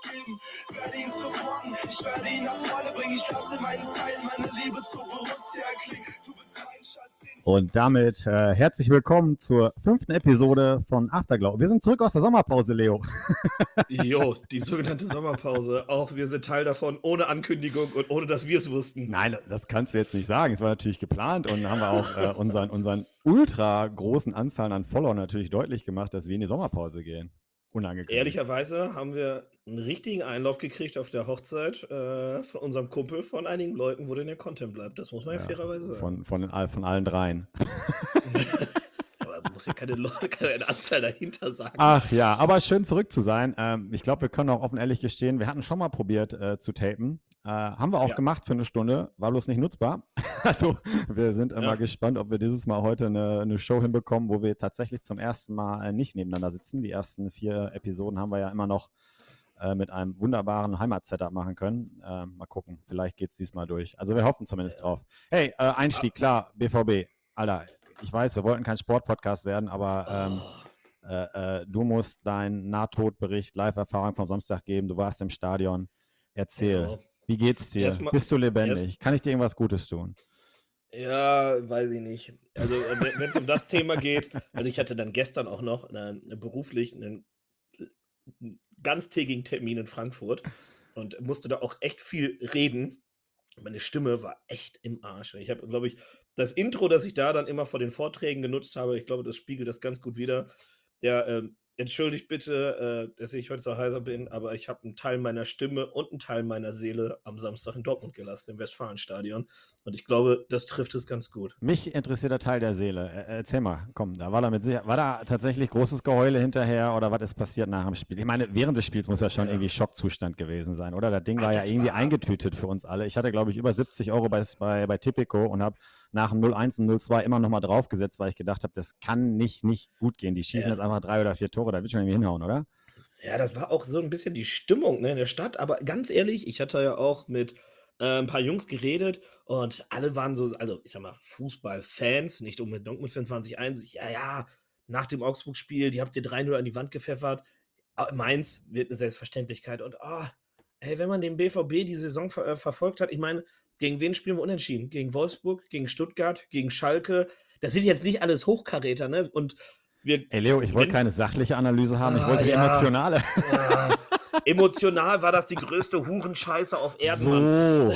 alles geben. Werde ihn supporten, ich werde ihn nach vorne bringen. Ich lasse meinen Teil, meine Liebe zur Borussia erklingen. Du bist mein Schatz. Und damit äh, herzlich willkommen zur fünften Episode von Afterglow. Wir sind zurück aus der Sommerpause, Leo. jo, die sogenannte Sommerpause. Auch wir sind Teil davon, ohne Ankündigung und ohne, dass wir es wussten. Nein, das kannst du jetzt nicht sagen. Es war natürlich geplant und haben wir auch äh, unseren, unseren ultra großen Anzahlen an Followern natürlich deutlich gemacht, dass wir in die Sommerpause gehen. Unangekündigt. Ehrlicherweise haben wir einen richtigen Einlauf gekriegt auf der Hochzeit äh, von unserem Kumpel, von einigen Leuten, wo denn der Content bleibt. Das muss man ja, ja fairerweise sagen. Von, von, von allen dreien. aber muss ja keine, keine Anzahl dahinter sagen. Ach ja, aber schön zurück zu sein. Ähm, ich glaube, wir können auch offen ehrlich gestehen, wir hatten schon mal probiert äh, zu tapen. Äh, haben wir auch ja. gemacht für eine Stunde, war bloß nicht nutzbar. also wir sind immer ja. gespannt, ob wir dieses Mal heute eine, eine, Show hinbekommen, wo wir tatsächlich zum ersten Mal äh, nicht nebeneinander sitzen. Die ersten vier Episoden haben wir ja immer noch äh, mit einem wunderbaren Heimat-Setup machen können. Äh, mal gucken, vielleicht geht es diesmal durch. Also wir hoffen zumindest drauf. Hey, äh, Einstieg, klar, BVB. Alter, ich weiß, wir wollten kein Sportpodcast werden, aber ähm, oh. äh, du musst deinen Nahtodbericht, Live-Erfahrung vom Samstag geben. Du warst im Stadion. Erzähl. Ja. Wie geht's dir? Erstmal, Bist du lebendig? Erst, Kann ich dir irgendwas Gutes tun? Ja, weiß ich nicht. Also, äh, wenn es um das Thema geht, also ich hatte dann gestern auch noch eine, eine beruflich einen, ganztägigen Termin in Frankfurt und musste da auch echt viel reden. Meine Stimme war echt im Arsch. Ich habe, glaube ich, das Intro, das ich da dann immer vor den Vorträgen genutzt habe, ich glaube, das spiegelt das ganz gut wieder. Ja, ähm, entschuldigt bitte, äh, dass ich heute so heiser bin, aber ich habe einen Teil meiner Stimme und einen Teil meiner Seele am Samstag in Dortmund gelassen, im Westfalenstadion. Und ich glaube, das trifft es ganz gut. Mich interessiert der Teil der Seele. Erzähl mal, komm, da war da mit war da tatsächlich großes Geheule hinterher oder was ist passiert nach dem Spiel? Ich meine, während des Spiels muss ja schon ja. irgendwie Schockzustand gewesen sein, oder? Das Ding Ach, war ja irgendwie war... eingetütet für uns alle. Ich hatte, glaube ich, über 70 Euro bei, bei, bei Tipico und habe nach dem 0-1 und 0-2 immer nochmal draufgesetzt, weil ich gedacht habe, das kann nicht, nicht gut gehen. Die schießen ja. jetzt einfach drei oder vier Tore, da wird schon irgendwie hinhauen, oder? Ja, das war auch so ein bisschen die Stimmung ne, in der Stadt. Aber ganz ehrlich, ich hatte ja auch mit äh, ein paar Jungs geredet und alle waren so, also ich sag mal, Fußballfans, nicht unbedingt Dortmund 24-1. Ja, ja, nach dem Augsburg-Spiel, die habt ihr 3-0 an die Wand gepfeffert. Ah, Mainz wird eine Selbstverständlichkeit. Und oh, ey, wenn man den BVB die Saison ver äh, verfolgt hat, ich meine, gegen wen spielen wir unentschieden? Gegen Wolfsburg, gegen Stuttgart, gegen Schalke. Das sind jetzt nicht alles Hochkaräter, ne? Und wir. Ey, Leo, ich wollte keine sachliche Analyse haben, ich wollte ah, ja, emotionale. Ja. Emotional war das die größte Hurenscheiße auf Erden. So,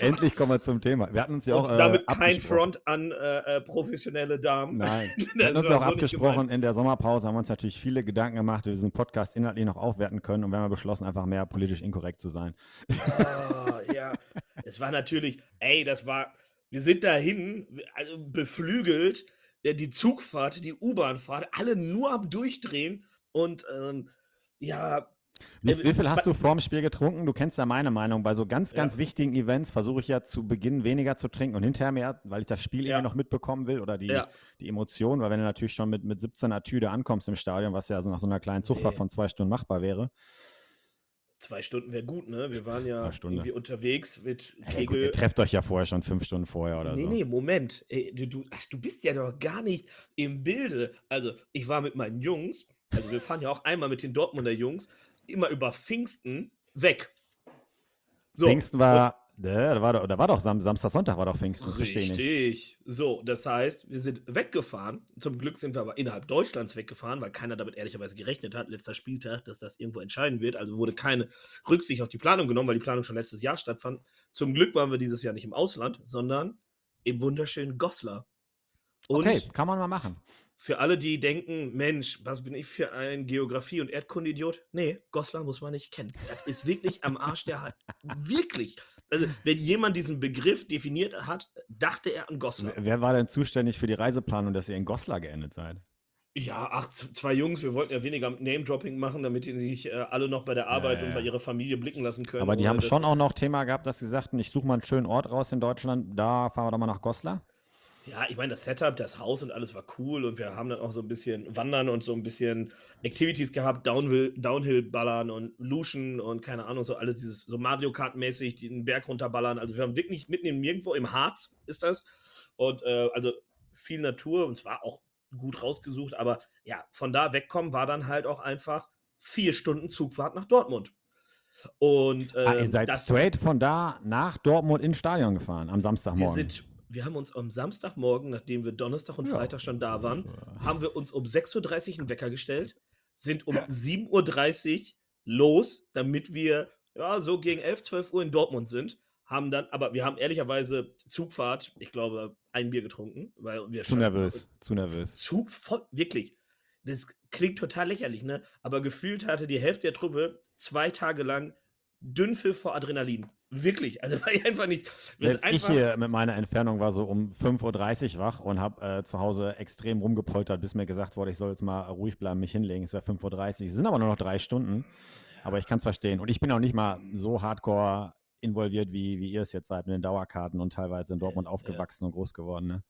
endlich kommen wir zum Thema. Wir hatten uns ja auch. Und damit äh, kein Front an äh, äh professionelle Damen. Nein. Wir hatten uns auch so abgesprochen in der Sommerpause, haben wir uns natürlich viele Gedanken gemacht, wie wir diesen Podcast inhaltlich noch aufwerten können und wir haben beschlossen, einfach mehr politisch inkorrekt zu sein. Oh, ja. Es war natürlich, ey, das war, wir sind dahin, also beflügelt, die Zugfahrt, die U-Bahnfahrt, alle nur am Durchdrehen und ähm, ja, wie, äh, wie, viel hast du vorm Spiel getrunken? Du kennst ja meine Meinung. Bei so ganz, ganz ja. wichtigen Events versuche ich ja zu Beginn weniger zu trinken und hinterher mehr, weil ich das Spiel ja. irgendwie noch mitbekommen will oder die, ja. die Emotionen. Weil wenn du natürlich schon mit, mit 17 Atüde ankommst im Stadion, was ja so nach so einer kleinen Zugfahrt nee. von zwei Stunden machbar wäre. Zwei Stunden wäre gut, ne? Wir waren ja irgendwie unterwegs mit Kegel. Ja, gut, ihr trefft euch ja vorher schon fünf Stunden vorher oder nee, so. Nee, nee, Moment. Ey, du, du, ach, du bist ja doch gar nicht im Bilde. Also, ich war mit meinen Jungs, also wir fahren ja auch einmal mit den Dortmunder Jungs immer über Pfingsten weg. So. Pfingsten war, ja, da war, doch, da war doch Sam Samstag, Sonntag war doch Pfingsten. Richtig. So, das heißt, wir sind weggefahren. Zum Glück sind wir aber innerhalb Deutschlands weggefahren, weil keiner damit ehrlicherweise gerechnet hat, letzter Spieltag, dass das irgendwo entscheiden wird. Also wurde keine Rücksicht auf die Planung genommen, weil die Planung schon letztes Jahr stattfand. Zum Glück waren wir dieses Jahr nicht im Ausland, sondern im wunderschönen Goslar. Und okay, kann man mal machen. Für alle, die denken, Mensch, was bin ich für ein Geografie- und Erdkundidiot? Nee, Goslar muss man nicht kennen. Das ist wirklich am Arsch der Hand. Wirklich. Also, wenn jemand diesen Begriff definiert hat, dachte er an Goslar. Wer war denn zuständig für die Reiseplanung, dass ihr in Goslar geendet seid? Ja, ach, zwei Jungs, wir wollten ja weniger Name-Dropping machen, damit die sich äh, alle noch bei der Arbeit ja, ja. und bei ihrer Familie blicken lassen können. Aber die haben schon auch noch Thema gehabt, dass sie sagten, ich suche mal einen schönen Ort raus in Deutschland, da fahren wir doch mal nach Goslar. Ja, ich meine, das Setup, das Haus und alles war cool und wir haben dann auch so ein bisschen Wandern und so ein bisschen Activities gehabt, Downhill, Downhill-Ballern und Luschen und keine Ahnung, so alles dieses so Mario Kart-mäßig, den Berg runterballern. Also wir haben wirklich mitten im Nirgendwo, im Harz ist das. Und äh, also viel Natur und zwar auch gut rausgesucht. Aber ja, von da wegkommen war dann halt auch einfach vier Stunden Zugfahrt nach Dortmund. Und ähm, ah, ihr ähm, seid straight von da nach Dortmund ins Stadion gefahren am Samstagmorgen. Wir, sind, wir haben uns am Samstagmorgen, nachdem wir Donnerstag und ja. Freitag schon da waren, haben wir uns um 6.30 Uhr einen Wecker gestellt, sind um 7.30 Uhr los, damit wir ja, so gegen 11, 12 Uhr in Dortmund sind. Haben dann, aber wir haben ehrlicherweise Zugfahrt, ich glaube, ein Bier getrunken, weil wir Zu nervös, zu nervös. Zug, voll, wirklich. Das klingt total lächerlich, ne? Aber gefühlt hatte die Hälfte der Truppe zwei Tage lang Dünnpfiff vor Adrenalin. Wirklich. Also war ich einfach nicht. Selbst einfach ich hier mit meiner Entfernung war so um 5.30 Uhr wach und habe äh, zu Hause extrem rumgepoltert, bis mir gesagt wurde, ich soll jetzt mal ruhig bleiben, mich hinlegen. Es wäre 5.30 Uhr. Es sind aber nur noch drei Stunden. Aber ich kann es verstehen. Und ich bin auch nicht mal so hardcore involviert, wie, wie ihr es jetzt seid mit den Dauerkarten und teilweise in Dortmund aufgewachsen ja. und groß geworden. Ne?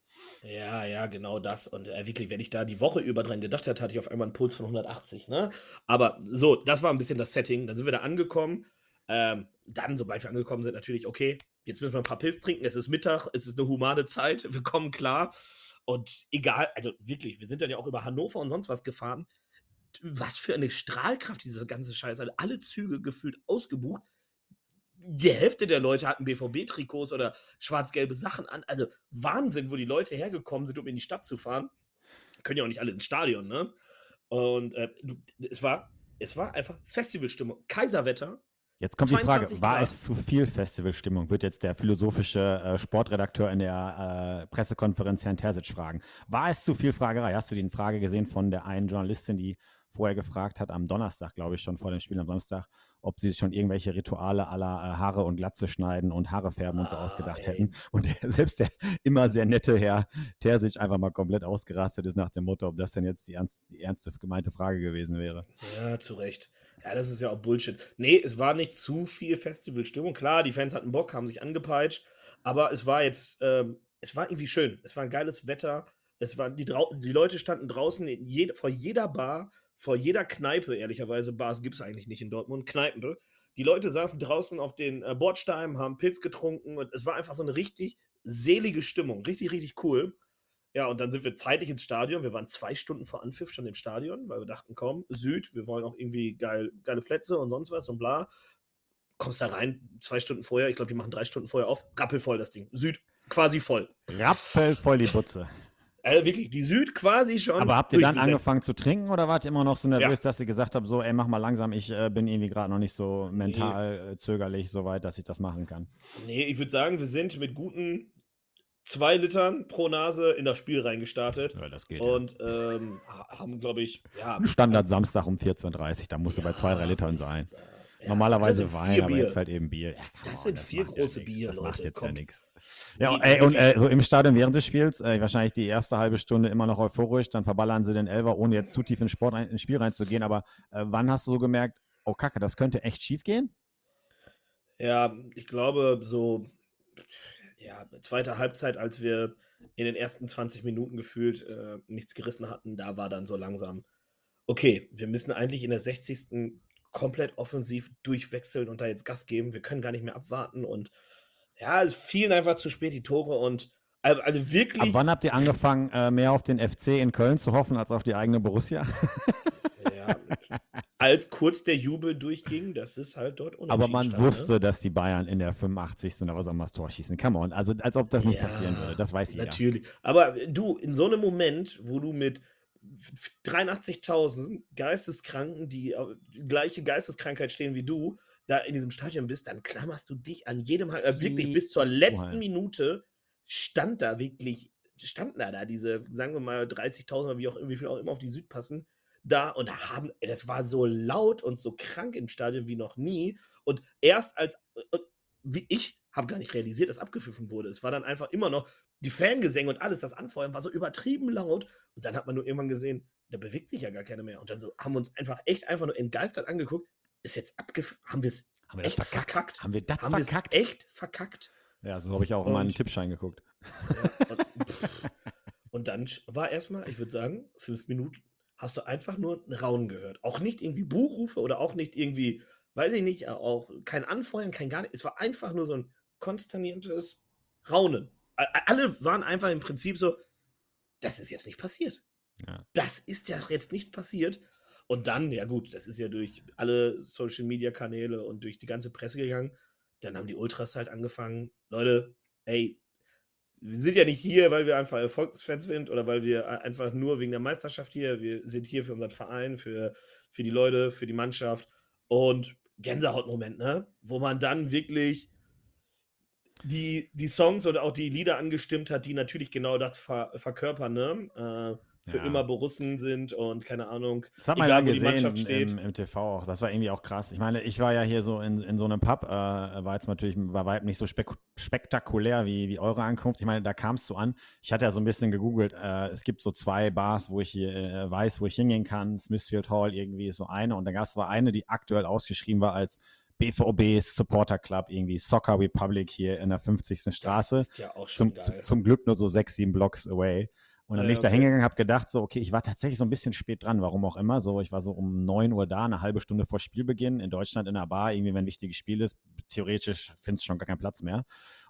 Ja, ja, genau das. Und äh, wirklich, wenn ich da die Woche über dran gedacht hätte, hatte ich auf einmal einen Puls von 180. Ne? Aber so, das war ein bisschen das Setting. Dann sind wir da angekommen. Ähm, dann, sobald wir angekommen sind, natürlich, okay, jetzt müssen wir ein paar Pilz trinken. Es ist Mittag, es ist eine humane Zeit, wir kommen klar. Und egal, also wirklich, wir sind dann ja auch über Hannover und sonst was gefahren. Was für eine Strahlkraft diese ganze Scheiße. Alle Züge gefühlt ausgebucht die Hälfte der Leute hatten BVB-Trikots oder schwarz-gelbe Sachen an. Also Wahnsinn, wo die Leute hergekommen sind, um in die Stadt zu fahren. Können ja auch nicht alle ins Stadion, ne? Und äh, es, war, es war einfach Festivalstimmung. Kaiserwetter. Jetzt kommt die Frage, war Grad. es zu viel Festivalstimmung? Wird jetzt der philosophische äh, Sportredakteur in der äh, Pressekonferenz Herrn Terzic fragen. War es zu viel Fragerei? Hast du die Frage gesehen von der einen Journalistin, die vorher gefragt hat, am Donnerstag, glaube ich, schon vor dem Spiel am Samstag, ob sie schon irgendwelche Rituale aller äh, Haare und Glatze schneiden und Haare färben und so ah, ausgedacht ey. hätten. Und der, selbst der immer sehr nette Herr Terzic einfach mal komplett ausgerastet ist nach dem Motto, ob das denn jetzt die, ernst, die ernste gemeinte Frage gewesen wäre. Ja, zu Recht. Ja, das ist ja auch Bullshit. Nee, es war nicht zu viel Festivalstimmung. Klar, die Fans hatten Bock, haben sich angepeitscht, aber es war jetzt, ähm, es war irgendwie schön. Es war ein geiles Wetter. Es war, die, die Leute standen draußen je vor jeder Bar vor jeder Kneipe, ehrlicherweise, Bars gibt es eigentlich nicht in Dortmund, Kneipen. Die Leute saßen draußen auf den äh, Bordsteinen, haben Pilz getrunken und es war einfach so eine richtig selige Stimmung. Richtig, richtig cool. Ja, und dann sind wir zeitig ins Stadion. Wir waren zwei Stunden vor Anpfiff schon im Stadion, weil wir dachten, komm, Süd, wir wollen auch irgendwie geil, geile Plätze und sonst was und bla. Kommst da rein, zwei Stunden vorher, ich glaube, die machen drei Stunden vorher auf, rappelvoll das Ding. Süd, quasi voll. Rappelvoll die Butze. Also wirklich, die Süd quasi schon. Aber habt ihr dann angefangen zu trinken oder wart ihr immer noch so nervös, ja. dass ihr gesagt habt, so, ey, mach mal langsam, ich äh, bin irgendwie gerade noch nicht so mental nee. Äh, zögerlich so weit, dass ich das machen kann? Nee, ich würde sagen, wir sind mit guten zwei Litern pro Nase in das Spiel reingestartet. Ja, das geht. Und ja. ähm, haben, glaube ich, ja. Standard Samstag um 14.30 Uhr, da musst du bei zwei, drei Litern sein. Normalerweise Wein, aber jetzt halt eben Bier. das sind on, vier große ja Bier, Das Leute. macht jetzt Kommt. ja nichts. Ja, ey, und äh, so im Stadion während des Spiels, äh, wahrscheinlich die erste halbe Stunde immer noch euphorisch, dann verballern sie den Elver, ohne jetzt zu tief ins, Sport ins Spiel reinzugehen. Aber äh, wann hast du so gemerkt, oh Kacke, das könnte echt schief gehen? Ja, ich glaube, so, ja, zweite Halbzeit, als wir in den ersten 20 Minuten gefühlt äh, nichts gerissen hatten, da war dann so langsam, okay, wir müssen eigentlich in der 60 komplett offensiv durchwechseln und da jetzt Gas geben. Wir können gar nicht mehr abwarten und ja, es fielen einfach zu spät die Tore und also, wirklich. Ab wann habt ihr angefangen, äh, mehr auf den FC in Köln zu hoffen als auf die eigene Borussia? ja, als kurz der Jubel durchging, das ist halt dort Aber man stand, wusste, ne? dass die Bayern in der 85. sind, aber soll mal das Tor schießen. Come on, also als ob das nicht ja, passieren würde, das weiß jeder. Natürlich, aber du, in so einem Moment, wo du mit 83.000 Geisteskranken, die die gleiche Geisteskrankheit stehen wie du, da in diesem Stadion bist, dann klammerst du dich an jedem, äh, wirklich bis zur letzten oh, Minute stand da wirklich, standen da, da diese, sagen wir mal, 30.000 wie auch wie viel auch immer auf die Süd passen, da und haben, das war so laut und so krank im Stadion wie noch nie. Und erst als, äh, wie ich habe gar nicht realisiert, dass abgepfiffen wurde. Es war dann einfach immer noch die Fangesänge und alles, das Anfeuern war so übertrieben laut. Und dann hat man nur irgendwann gesehen, da bewegt sich ja gar keiner mehr. Und dann so haben wir uns einfach echt einfach nur entgeistert angeguckt. Ist jetzt abgepfiffen? Haben wir es echt verkackt? verkackt? Haben wir das haben verkackt? echt verkackt? Ja, so habe ich auch und, in meinen Tippschein geguckt. Ja, und, und dann war erstmal, ich würde sagen, fünf Minuten hast du einfach nur einen Raunen gehört. Auch nicht irgendwie Buchrufe oder auch nicht irgendwie, weiß ich nicht, auch kein Anfeuern, kein gar nichts. Es war einfach nur so ein konsterniertes Raunen. Alle waren einfach im Prinzip so, das ist jetzt nicht passiert. Ja. Das ist ja jetzt nicht passiert. Und dann, ja gut, das ist ja durch alle Social-Media-Kanäle und durch die ganze Presse gegangen. Dann haben die Ultras halt angefangen, Leute, ey, wir sind ja nicht hier, weil wir einfach Erfolgsfans sind oder weil wir einfach nur wegen der Meisterschaft hier, wir sind hier für unseren Verein, für, für die Leute, für die Mannschaft. Und Gänsehautmoment, ne? Wo man dann wirklich die, die Songs oder auch die Lieder angestimmt hat, die natürlich genau das ver verkörpern, ne? Äh, für ja. immer Borussen sind und keine Ahnung, das hat man egal, ja gesehen wo die Mannschaft steht. Im, Im, TV auch. Das war irgendwie auch krass. Ich meine, ich war ja hier so in, in so einem Pub, äh, war jetzt natürlich bei weitem nicht so spek spektakulär wie, wie eure Ankunft. Ich meine, da kamst du an. Ich hatte ja so ein bisschen gegoogelt. Äh, es gibt so zwei Bars, wo ich hier äh, weiß, wo ich hingehen kann. Smithfield Hall irgendwie ist so eine. Und da gab es aber eine, die aktuell ausgeschrieben war als BVB Supporter Club, irgendwie Soccer Republic hier in der 50. Straße. Ja zum, zum Glück nur so sechs, sieben Blocks away. Und dann bin ich da hingegangen, habe gedacht, so, okay, ich war tatsächlich so ein bisschen spät dran, warum auch immer. So, ich war so um 9 Uhr da, eine halbe Stunde vor Spielbeginn in Deutschland in der Bar, irgendwie, wenn ein wichtiges Spiel ist, theoretisch findest du schon gar keinen Platz mehr.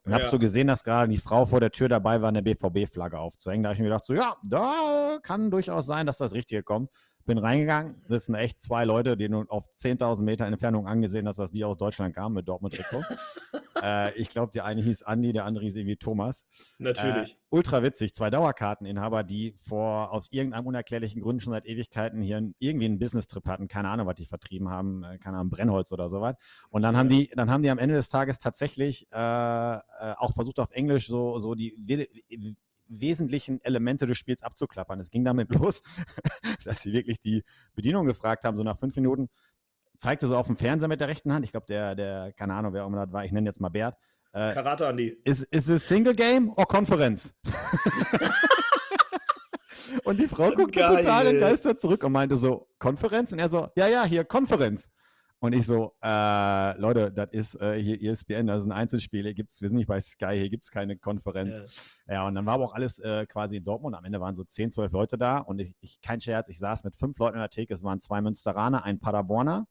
Und ja. habe so gesehen, dass gerade die Frau vor der Tür dabei war, eine BVB-Flagge aufzuhängen. Da habe ich mir gedacht, so, ja, da kann durchaus sein, dass das Richtige kommt. Bin reingegangen, das sind echt zwei Leute, die nun auf 10.000 Meter Entfernung angesehen, dass das die aus Deutschland kamen mit Dortmund-Trikot. äh, ich glaube, der eine hieß Andi, der andere hieß irgendwie Thomas. Natürlich. Äh, ultra witzig, zwei Dauerkarteninhaber, die vor aus irgendeinem unerklärlichen Grund schon seit Ewigkeiten hier irgendwie einen Business-Trip hatten, keine Ahnung, was die vertrieben haben, äh, keine Ahnung, Brennholz oder sowas. Und dann haben die, dann haben die am Ende des Tages tatsächlich äh, äh, auch versucht auf Englisch so, so die wesentlichen Elemente des Spiels abzuklappern. Es ging damit los, dass sie wirklich die Bedienung gefragt haben, so nach fünf Minuten, zeigte so auf dem Fernseher mit der rechten Hand, ich glaube, der, der, keine Ahnung, wer auch immer das war, ich nenne jetzt mal Bert. Äh, Karate Andi. Ist, ist es Single Game oder Konferenz? und die Frau guckte total entgeistert zurück und meinte so, Konferenz? Und er so, ja, ja, hier, Konferenz. Und ich so, äh, Leute, das ist äh, hier ESPN, das ist ein Einzelspiel, hier gibt's, wir sind nicht bei Sky, hier gibt es keine Konferenz. Ja. ja. und dann war aber auch alles äh, quasi in Dortmund. Am Ende waren so 10, 12 Leute da und ich, ich, kein Scherz, ich saß mit fünf Leuten in der Theke, es waren zwei Münsteraner, ein Paderborner,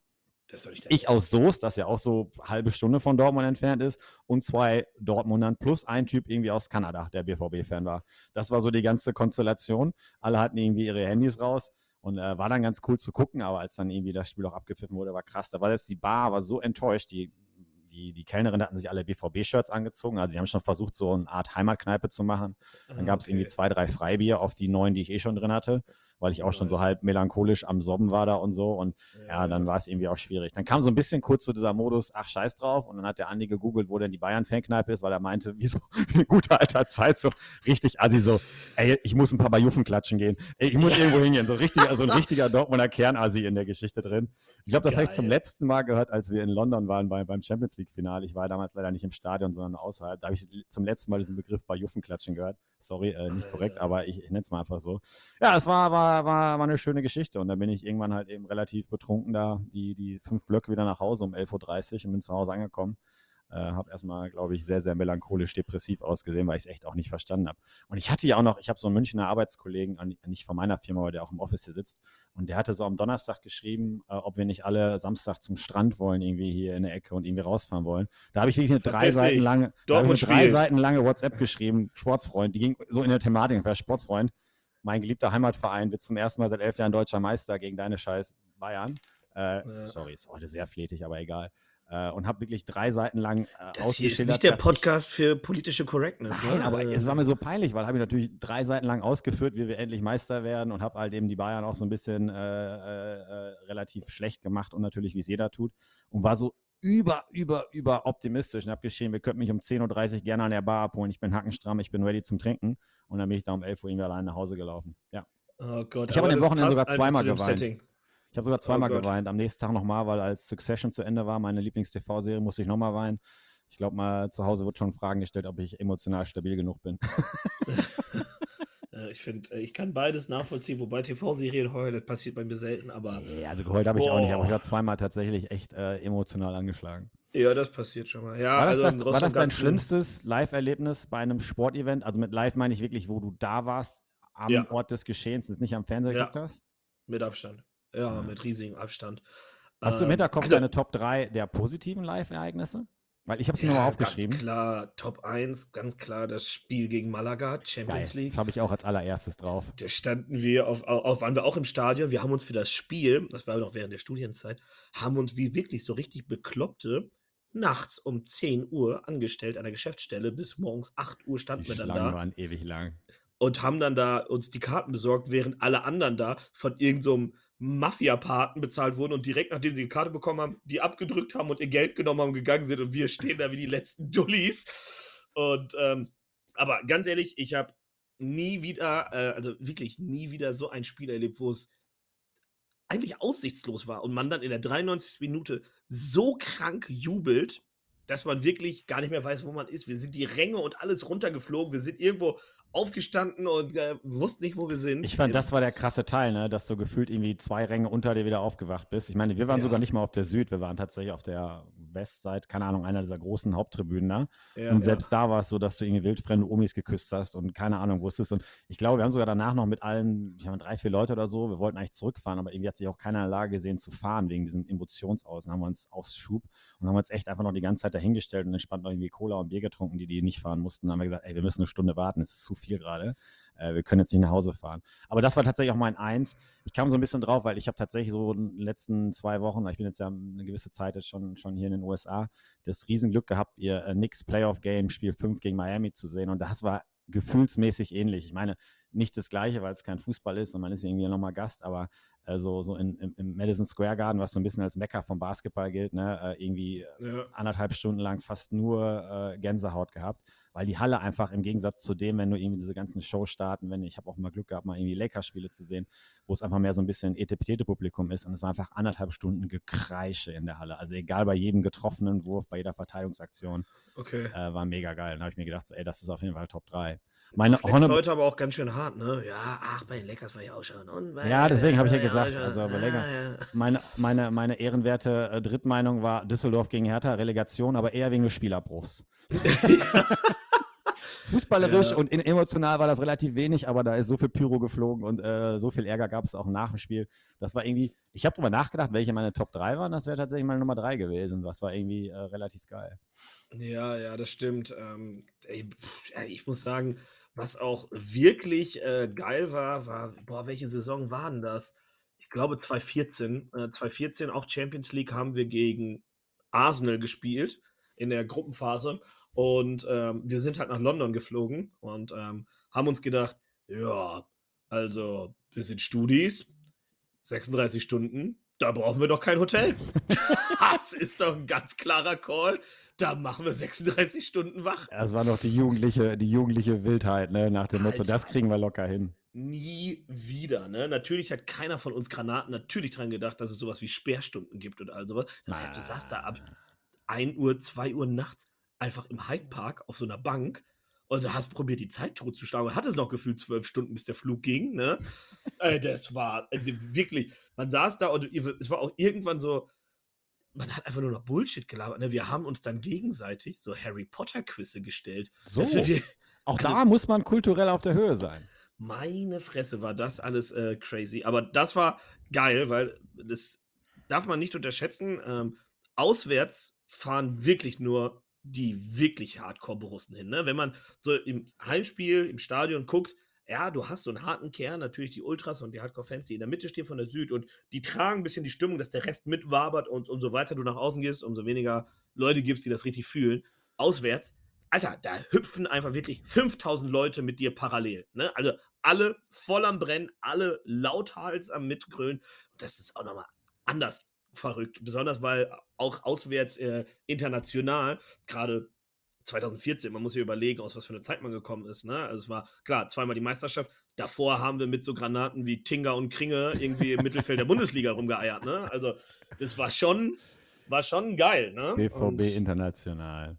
ich, ich aus Soest, das ja auch so eine halbe Stunde von Dortmund entfernt ist, und zwei Dortmundern plus ein Typ irgendwie aus Kanada, der BVB-Fan war. Das war so die ganze Konstellation. Alle hatten irgendwie ihre Handys raus. Und äh, war dann ganz cool zu gucken, aber als dann irgendwie das Spiel auch abgepfiffen wurde, war krass. Da war selbst die Bar war so enttäuscht. Die, die, die Kellnerin hatten sich alle BVB-Shirts angezogen. Also sie haben schon versucht, so eine Art Heimatkneipe zu machen. Dann ah, gab es okay. irgendwie zwei, drei Freibier auf die neun, die ich eh schon drin hatte weil ich auch schon so halb melancholisch am Sobben war da und so. Und ja, ja dann war es irgendwie auch schwierig. Dann kam so ein bisschen kurz zu dieser Modus, ach scheiß drauf. Und dann hat der Andi gegoogelt, wo denn die Bayern-Fankneipe ist, weil er meinte, wie so wie gute alter Zeit, so richtig assi, so, ey, ich muss ein paar Bajuffen klatschen gehen. Ey, ich muss irgendwo hingehen. So richtig, also ein richtiger Dortmunder Kernassi in der Geschichte drin. Ich glaube, das habe ich zum letzten Mal gehört, als wir in London waren bei, beim Champions League-Finale. Ich war damals leider nicht im Stadion, sondern außerhalb. Da habe ich zum letzten Mal diesen Begriff Bajuffenklatschen gehört. Sorry, äh, nicht korrekt, aber ich, ich nenne es mal einfach so. Ja, es war, war, war, war eine schöne Geschichte. Und dann bin ich irgendwann halt eben relativ betrunken da, die, die fünf Blöcke wieder nach Hause um 11.30 Uhr und bin zu Hause angekommen. Äh, habe erstmal, glaube ich, sehr, sehr melancholisch depressiv ausgesehen, weil ich es echt auch nicht verstanden habe. Und ich hatte ja auch noch, ich habe so einen Münchner Arbeitskollegen, nicht von meiner Firma, aber der auch im Office hier sitzt. Und der hatte so am Donnerstag geschrieben, äh, ob wir nicht alle Samstag zum Strand wollen, irgendwie hier in der Ecke und irgendwie rausfahren wollen. Da habe ich wirklich eine drei Seiten lange, eine drei Seiten lange WhatsApp geschrieben, Sportsfreund, die ging so in der Thematik, war Sportsfreund mein geliebter Heimatverein wird zum ersten Mal seit elf Jahren deutscher Meister gegen deine scheiß Bayern. Äh, ja. Sorry, ist heute sehr flätig, aber egal. Äh, und habe wirklich drei Seiten lang äh, Das hier ist nicht der Podcast ich, für politische Correctness. Nein, ne? aber es war mir so peinlich, weil habe ich natürlich drei Seiten lang ausgeführt, wie wir endlich Meister werden und habe halt eben die Bayern auch so ein bisschen äh, äh, äh relativ schlecht gemacht und natürlich, wie es jeder tut. Und war so über, über, über optimistisch und habe geschrieben, wir könnten mich um 10.30 Uhr gerne an der Bar abholen. Ich bin hackenstramm, ich bin ready zum Trinken. Und dann bin ich da um 11 Uhr irgendwie allein nach Hause gelaufen. Ja. Oh Gott, ich habe an dem Wochenende sogar zweimal geweint. Setting. Ich habe sogar zweimal oh geweint. Am nächsten Tag nochmal, weil als Succession zu Ende war, meine Lieblings-TV-Serie, musste ich nochmal weinen. Ich glaube mal, zu Hause wird schon Fragen gestellt, ob ich emotional stabil genug bin. ich finde, äh, ich kann beides nachvollziehen, wobei TV-Serien heulen, das passiert bei mir selten, aber. Nee, also geheult habe ich auch nicht, aber ich war zweimal tatsächlich echt äh, emotional angeschlagen. Ja, das passiert schon mal. Ja, war das, also das, war das dein schlimmstes Live-Erlebnis bei einem Sportevent? Also mit Live meine ich wirklich, wo du da warst, am ja. Ort des Geschehens, nicht am Fernseher ja. geguckt hast? Mit Abstand. Ja, ja, mit riesigem Abstand. Hast du im ähm, Hinterkopf also, deine Top 3 der positiven Live-Ereignisse? Weil ich habe es mir mal aufgeschrieben. Ganz klar, Top 1, ganz klar das Spiel gegen Malaga, Champions Geil. League. Das habe ich auch als allererstes drauf. Da standen wir auf, auf, waren wir auch im Stadion. Wir haben uns für das Spiel, das war noch während der Studienzeit, haben uns wie wirklich so richtig bekloppte nachts um 10 Uhr angestellt an der Geschäftsstelle. Bis morgens 8 Uhr standen Die wir dann Schlangen da waren ewig lang. und haben dann da uns die Karten besorgt, während alle anderen da von irgendeinem Mafia-Paten bezahlt wurden und direkt nachdem sie die Karte bekommen haben, die abgedrückt haben und ihr Geld genommen haben gegangen sind und wir stehen da wie die letzten Dullis. Und ähm, aber ganz ehrlich, ich habe nie wieder, äh, also wirklich nie wieder so ein Spiel erlebt, wo es eigentlich aussichtslos war und man dann in der 93. Minute so krank jubelt, dass man wirklich gar nicht mehr weiß, wo man ist. Wir sind die Ränge und alles runtergeflogen. Wir sind irgendwo aufgestanden und äh, wussten nicht, wo wir sind. Ich fand, das war der krasse Teil, ne? dass du gefühlt irgendwie zwei Ränge unter dir wieder aufgewacht bist. Ich meine, wir waren Ja. sogar nicht mal auf der Süd, wir waren tatsächlich auf der Westseite, keine Ahnung, einer dieser großen Haupttribünen da. Ja, und ja. selbst da war es so, dass du irgendwie wildfremde Omis geküsst hast und keine Ahnung wusstest. Und ich glaube, wir haben sogar danach noch mit allen, ich habe drei, vier Leute oder so, wir wollten eigentlich zurückfahren, aber irgendwie hat sich auch keiner in der Lage gesehen zu fahren wegen diesem Emotionsaus. Dann haben wir uns ausschub und haben uns echt einfach noch die ganze Zeit dahingestellt und entspannt noch irgendwie Cola und Bier getrunken, die die nicht fahren mussten. Dann haben wir gesagt, ey, wir müssen eine Stunde warten, es ist zu viel gerade. Äh, wir können jetzt nicht nach Hause fahren. Aber das war tatsächlich auch mein Eins. Ich kam so ein bisschen drauf, weil ich habe tatsächlich so in den letzten zwei Wochen, ich bin jetzt ja eine gewisse Zeit jetzt schon, schon hier in den USA, das Riesenglück gehabt, ihr äh, Knicks Playoff Game Spiel 5 gegen Miami zu sehen. Und das war gefühlsmäßig ähnlich. Ich meine, nicht das Gleiche, weil es kein Fußball ist und man ist irgendwie nochmal Gast, aber äh, so, in, im, im Madison Square Garden, was so ein bisschen als Mecker vom Basketball gilt, ne, äh, irgendwie Ja. anderthalb Stunden lang fast nur äh, Gänsehaut gehabt, weil die Halle einfach im Gegensatz zu dem, wenn du irgendwie diese ganzen Shows starten, wenn ich habe auch mal Glück gehabt, mal irgendwie Lakers-Spiele zu sehen, wo es einfach mehr so ein bisschen Etepetete-Publikum ist und es war einfach anderthalb Stunden Gekreische in der Halle. Also egal bei jedem getroffenen Wurf, bei jeder Verteidigungsaktion, Okay. äh, war mega geil. Dann habe ich mir gedacht, so, ey, das ist auf jeden Fall Top 3. Meine Honor heute aber auch ganz schön hart, ne? Ja, ach, bei den Lakers war ich auch schon. Ja, deswegen habe ich ja gesagt, also Lakers- ja. meine, meine, meine ehrenwerte äh, Drittmeinung war Düsseldorf gegen Hertha, Relegation, aber eher wegen des Spielabbruchs. Fußballerisch Ja. und emotional war das relativ wenig, aber da ist so viel Pyro geflogen und äh, so viel Ärger gab es auch nach dem Spiel. Das war irgendwie, ich habe drüber nachgedacht, welche meine Top 3 waren. Das wäre tatsächlich meine Nummer 3 gewesen. Das war irgendwie äh, relativ geil. Ja, ja, das stimmt. Ähm, ey, ich muss sagen, was auch wirklich äh, geil war, war, boah, welche Saison war denn das? Ich glaube 2014. Äh, 2014 auch Champions League haben wir gegen Arsenal gespielt in der Gruppenphase und ähm, wir sind halt nach London geflogen und ähm, haben uns gedacht, ja, also wir sind Studis, 36 Stunden, da brauchen wir doch kein Hotel. das ist doch ein ganz klarer Call. Da machen wir 36 Stunden wach. Das war noch die jugendliche, die jugendliche Wildheit, ne? nach dem Motto, Alter. das kriegen wir locker hin. Nie wieder, ne? Natürlich hat keiner von uns Granaten natürlich dran gedacht, dass es sowas wie Sperrstunden gibt und all sowas. Das heißt, du saßt da ab 1 Uhr, 2 Uhr nachts einfach im Hyde Park auf so einer Bank und du hast probiert, die Zeit totzuschlagen und hattest noch gefühlt zwölf Stunden, bis der Flug ging, ne? äh, das war äh, wirklich, man saß da und es war auch irgendwann so, man hat einfach nur noch Bullshit gelabert. Ne? Wir haben uns dann gegenseitig so Harry Potter Quizze gestellt. So, Dass wir- auch also- da muss man kulturell auf der Höhe sein. Meine Fresse, war das alles äh, crazy. Aber das war geil, weil das darf man nicht unterschätzen. Ähm, auswärts fahren wirklich nur die wirklich Hardcore-Borussen hin. Ne? Wenn man so im Heimspiel, im Stadion guckt, ja, du hast so einen harten Kern, natürlich die Ultras und die Hardcore-Fans, die in der Mitte stehen von der Süd und die tragen ein bisschen die Stimmung, dass der Rest mitwabert und umso weiter du nach außen gehst, umso weniger Leute gibt die das richtig fühlen. Auswärts, Alter, da hüpfen einfach wirklich 5000 Leute mit dir parallel. Ne? Also alle voll am Brennen, alle lauthals am Mitgrölen. Das ist auch nochmal anders verrückt. Besonders weil auch auswärts äh, international, gerade 2014, man muss sich überlegen, aus was für einer Zeit man gekommen ist. Ne? Also es war klar, zweimal die Meisterschaft. Davor haben wir mit so Granaten wie Tinga und Kringe irgendwie im Mittelfeld der Bundesliga rumgeeiert. Ne? Also das war schon, war schon geil. Ne? BVB Und- international.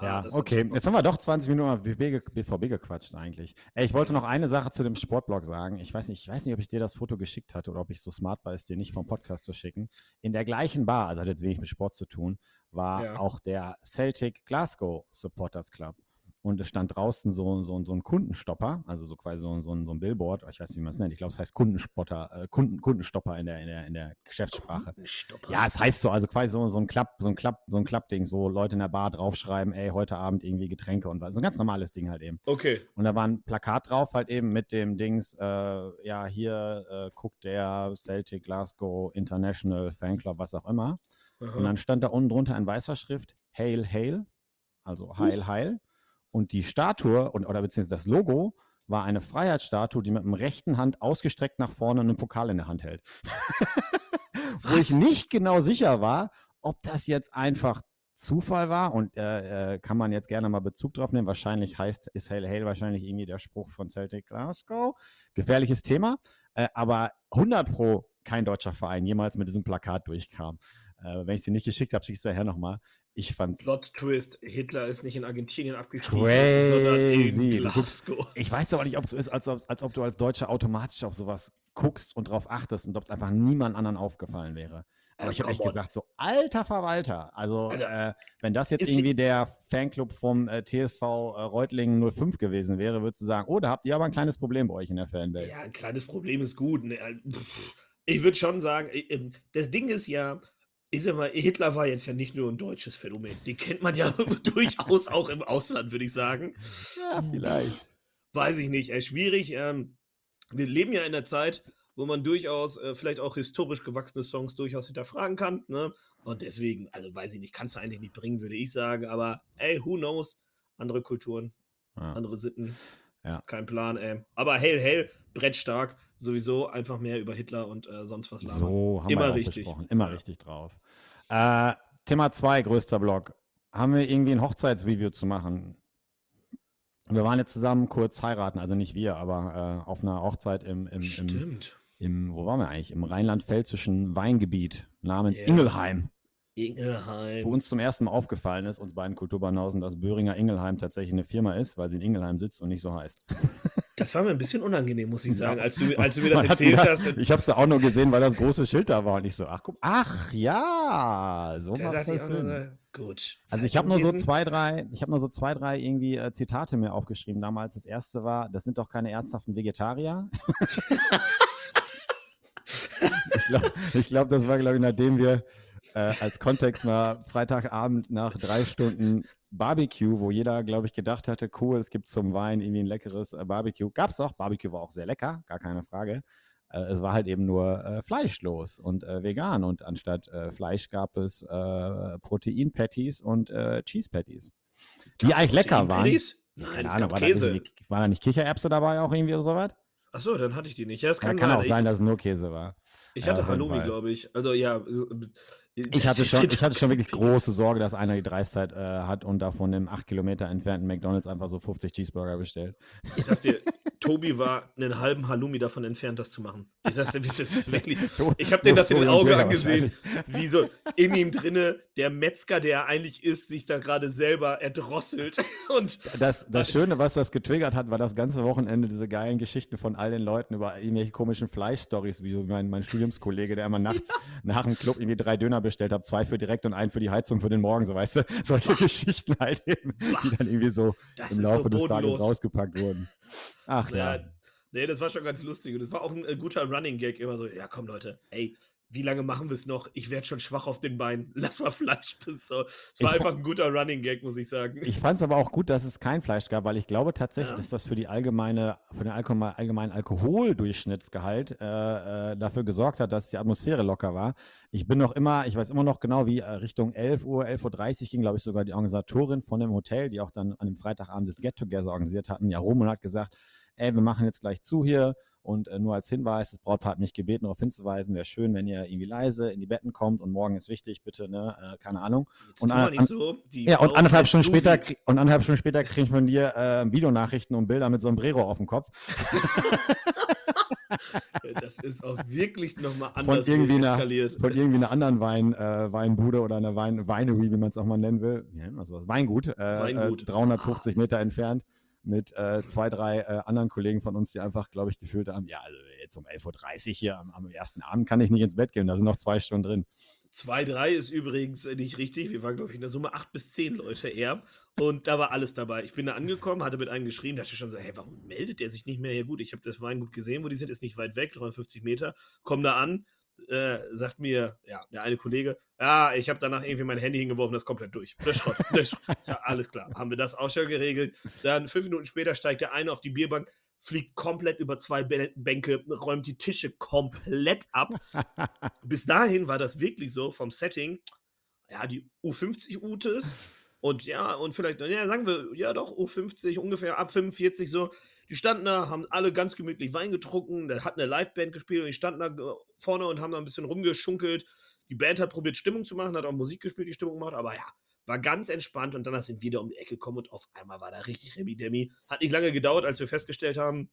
Ja, hat okay. Jetzt haben wir doch 20 Minuten auf BVB gequatscht eigentlich. Ey, ich wollte noch eine Sache zu dem Sportblog sagen. Ich weiß nicht, ich weiß nicht, ob ich dir das Foto geschickt hatte oder ob ich so smart war, es dir nicht vom Podcast zu schicken. In der gleichen Bar, also hat jetzt wenig mit Sport zu tun, war Ja. auch der Celtic Glasgow Supporters Club. Und es stand draußen so, so, so ein Kundenstopper, also so quasi so, so, so ein Billboard, ich weiß nicht, wie man es nennt, ich glaube, es heißt Kundenspotter, äh, Kunden, Kundenstopper in der, in der, in der Geschäftssprache. Ja, es heißt so, also quasi so, so ein Klapp, so ein Klapp, so ein Klappding, wo Leute in der Bar draufschreiben, ey, heute Abend irgendwie Getränke und was. So ein ganz normales Ding halt eben. Okay. Und da war ein Plakat drauf, halt eben mit dem Dings, äh, ja, hier äh, guckt der Celtic Glasgow International Fanclub, was auch immer. Aha. Und dann stand da unten drunter in weißer Schrift Hail, Hail, also Heil, Heil. Und die Statue und, oder beziehungsweise das Logo war eine Freiheitsstatue, die mit dem rechten Hand ausgestreckt nach vorne einen Pokal in der Hand hält. Wo ich nicht genau sicher war, ob das jetzt einfach Zufall war und äh, äh, kann man jetzt gerne mal Bezug drauf nehmen. Wahrscheinlich heißt, ist Hail Hail wahrscheinlich irgendwie der Spruch von Celtic Glasgow. Gefährliches Thema, äh, aber 100 pro kein deutscher Verein jemals mit diesem Plakat durchkam. Äh, wenn ich sie nicht geschickt habe, schicke ich es daher nochmal. Ich fand Plot Twist: Hitler ist nicht in Argentinien abgestiegen, sondern in Glasgow. Ich weiß aber nicht, ob es so ist, als, als, als ob du als Deutscher automatisch auf sowas guckst und darauf achtest und ob es einfach niemand anderen aufgefallen wäre. Aber ich habe echt gesagt, so alter Verwalter. Also, äh, wenn das jetzt irgendwie der Fanclub vom äh, TSV äh, Reutlingen 05 gewesen wäre, würdest du sagen, oh, da habt ihr aber ein kleines Problem bei euch in der Fanbase. Ja, ein kleines Problem ist gut. Ne? Ich würde schon sagen, ähm, das Ding ist ja, ich sag mal, Hitler war jetzt ja nicht nur ein deutsches Phänomen. Den kennt man ja durchaus auch im Ausland, würde ich sagen. Ja, vielleicht. Weiß ich nicht. Äh, schwierig. Ähm, wir leben ja in der Zeit, wo man durchaus äh, vielleicht auch historisch gewachsene Songs durchaus hinterfragen kann. Ne? Und deswegen, also weiß ich nicht, kannst du eigentlich nicht bringen, würde ich sagen. Aber ey, who knows? Andere Kulturen, ja. andere Sitten. Ja. Kein Plan, ey. Aber hell, hell, Brett stark sowieso einfach mehr über Hitler und äh, sonst was labern. So haben Immer wir richtig. Besprochen. Immer ja. richtig drauf. Äh, Thema 2, größter Block. Haben wir irgendwie ein Hochzeitsreview zu machen? Wir waren jetzt zusammen kurz heiraten, also nicht wir, aber äh, auf einer Hochzeit im, im, im, im, wo waren wir eigentlich? Im rheinland-pfälzischen Weingebiet namens yeah. Ingelheim. Ingelheim. Wo uns zum ersten Mal aufgefallen ist, uns beiden Kulturbanausen, dass Böhringer Ingelheim tatsächlich eine Firma ist, weil sie in Ingelheim sitzt und nicht so heißt. Das war mir ein bisschen unangenehm, muss ich sagen, ja. als, du, als du mir das erzählt gedacht, hast. Ich habe es ja auch nur gesehen, weil das große Schild da war und ich so, ach guck, ach ja, so da macht das Sinn. Gut. Also ich habe nur so zwei, drei, ich habe nur so zwei, drei irgendwie äh, Zitate mir aufgeschrieben damals. Das erste war, das sind doch keine ernsthaften Vegetarier. ich glaube, glaub, das war, glaube ich, nachdem wir äh, als Kontext mal Freitagabend nach drei Stunden Barbecue, wo jeder, glaube ich, gedacht hatte, cool, es gibt zum Wein irgendwie ein leckeres äh, Barbecue. Gab es auch. Barbecue war auch sehr lecker, gar keine Frage. Äh, es war halt eben nur äh, fleischlos und äh, vegan. Und anstatt äh, Fleisch gab es äh, Protein-Patties und Cheese-Patties. Die eigentlich lecker waren. Nein, keine Ahnung, war, Käse. Da war da nicht Kichererbse dabei auch irgendwie oder sowas? Achso, dann hatte ich die nicht. Ja, es kann, ja, kann auch sein, dass es nur Käse war. Ich hatte Halloumi, glaube ich. Also ja, ich hatte, schon, ich hatte schon wirklich große Sorge, dass einer die Dreistheit äh, hat und davon im 8 Kilometer entfernten McDonalds einfach so 50 Cheeseburger bestellt. Ich sag's dir, Tobi war einen halben Halloumi davon entfernt, das zu machen. Ich wie ist wirklich. Ich habe den das in den Augen angesehen, wie so in ihm drinne der Metzger, der er eigentlich ist, sich da gerade selber erdrosselt. Und das, das Schöne, was das getriggert hat, war das ganze Wochenende diese geilen Geschichten von all den Leuten über irgendwelche komischen Fleischstories, wie mein, mein Studiumskollege, der immer nachts nach dem Club irgendwie drei Döner bestellt hat, zwei für direkt und einen für die Heizung für den Morgen, so weißt du, solche Geschichten halt eben, die dann irgendwie so das im Laufe so des Tages rausgepackt wurden. Ach ja. ja. Nee, das war schon ganz lustig. Und das war auch ein, ein guter Running Gag, immer so, ja komm Leute, ey, wie lange machen wir es noch? Ich werde schon schwach auf den Beinen. Lass mal Fleisch bis so. Es war ich einfach ein guter Running Gag, muss ich sagen. Ich fand es aber auch gut, dass es kein Fleisch gab, weil ich glaube tatsächlich, ja. dass das für die allgemeine, für den allgemeinen Alkoholdurchschnittsgehalt äh, äh, dafür gesorgt hat, dass die Atmosphäre locker war. Ich bin noch immer, ich weiß immer noch genau, wie äh, Richtung 11 Uhr, 11.30 Uhr ging, glaube ich, sogar die Organisatorin von dem Hotel, die auch dann an dem Freitagabend das Get-Together organisiert hatten, ja rum und hat gesagt, ey, wir machen jetzt gleich zu hier und äh, nur als Hinweis, das Brautpaar hat mich gebeten, darauf hinzuweisen, wäre schön, wenn ihr irgendwie leise in die Betten kommt und morgen ist wichtig, bitte, ne, äh, keine Ahnung. und, an, so. ja, und anderthalb Stunden später und anderthalb Stunden später kriege ich von dir äh, Videonachrichten und Bilder mit Sombrero auf dem Kopf. das ist auch wirklich nochmal anders von irgendwie eskaliert. Einer, von irgendwie einer anderen Wein, äh, Weinbude oder einer Wein, Winery, wie man es auch mal nennen will. Ja, also Weingut, äh, Weingut. 350 ah. Meter entfernt mit äh, zwei, drei äh, anderen Kollegen von uns, die einfach, glaube ich, gefühlt haben, ja, also jetzt um 11.30 Uhr hier am, am, ersten Abend kann ich nicht ins Bett gehen, da sind noch zwei Stunden drin. 2, 3 ist übrigens nicht richtig. Wir waren, glaube ich, in der Summe 8 bis 10 Leute eher. Und da war alles dabei. Ich bin da angekommen, hatte mit einem geschrieben, dachte schon so, hey, warum meldet der sich nicht mehr? Ja gut, ich habe das Weingut gesehen, wo die sind, ist nicht weit weg, 350 Meter. Komm da an, äh, sagt mir, ja, der eine Kollege, ja, ich habe danach irgendwie mein Handy hingeworfen, das ist komplett durch. Das Schrott. Das Schrott. Ja, alles klar. Haben wir das auch schon geregelt. Dann fünf Minuten später steigt der eine auf die Bierbank, fliegt komplett über zwei Bänke, räumt die Tische komplett ab. Bis dahin war das wirklich so vom Setting, ja, die U50-Utes und ja, und vielleicht, ja, sagen wir, ja doch, U50, ungefähr ab 45 so, die standen da, haben alle ganz gemütlich Wein getrunken, der hat eine Liveband gespielt und die standen da vorne und haben da ein bisschen rumgeschunkelt. Die Band hat probiert, Stimmung zu machen, hat auch Musik gespielt, die Stimmung gemacht, aber ja, war ganz entspannt und dann sind wir wieder um die Ecke gekommen und auf einmal war da richtig Remi-Demi. Hat nicht lange gedauert, als wir festgestellt haben,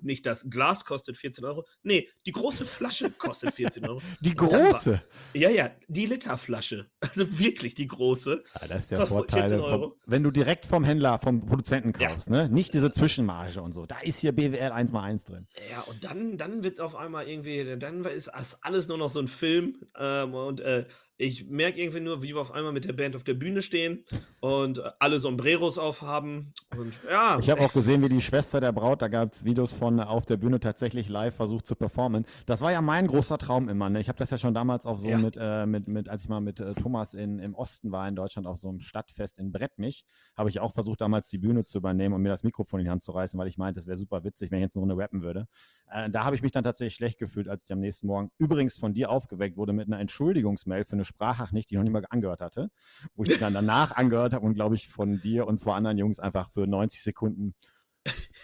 nicht das Glas kostet 14 Euro. Nee, die große Flasche kostet 14 Euro. Die große? Ja, ja, die Literflasche. Also wirklich die große. Ja, das ist der Vorteil. Vom, wenn du direkt vom Händler, vom Produzenten kaufst, ja. ne? Nicht diese Zwischenmarge und so. Da ist hier BWL 1 mal 1 drin. Ja, und dann, dann wird es auf einmal irgendwie, dann ist alles nur noch so ein Film. Ähm, und äh, ich merke irgendwie nur, wie wir auf einmal mit der Band auf der Bühne stehen und alle Sombreros aufhaben. Und ja. Ich habe auch gesehen, wie die Schwester der Braut, da gab es Videos von auf der Bühne tatsächlich live versucht zu performen. Das war ja mein großer Traum immer. Ne? Ich habe das ja schon damals auch so ja. mit, äh, mit, mit, als ich mal mit äh, Thomas in, im Osten war in Deutschland auf so einem Stadtfest in Brettmich, habe ich auch versucht, damals die Bühne zu übernehmen und mir das Mikrofon in die Hand zu reißen, weil ich meinte, das wäre super witzig, wenn ich jetzt eine Runde rappen würde. Äh, da habe ich mich dann tatsächlich schlecht gefühlt, als ich am nächsten Morgen übrigens von dir aufgeweckt wurde mit einer Entschuldigungsmail für eine Sprachnachricht, die ich noch nicht mal angehört hatte, wo ich dann danach angehört habe und glaube ich von dir und zwei anderen Jungs einfach für 90 Sekunden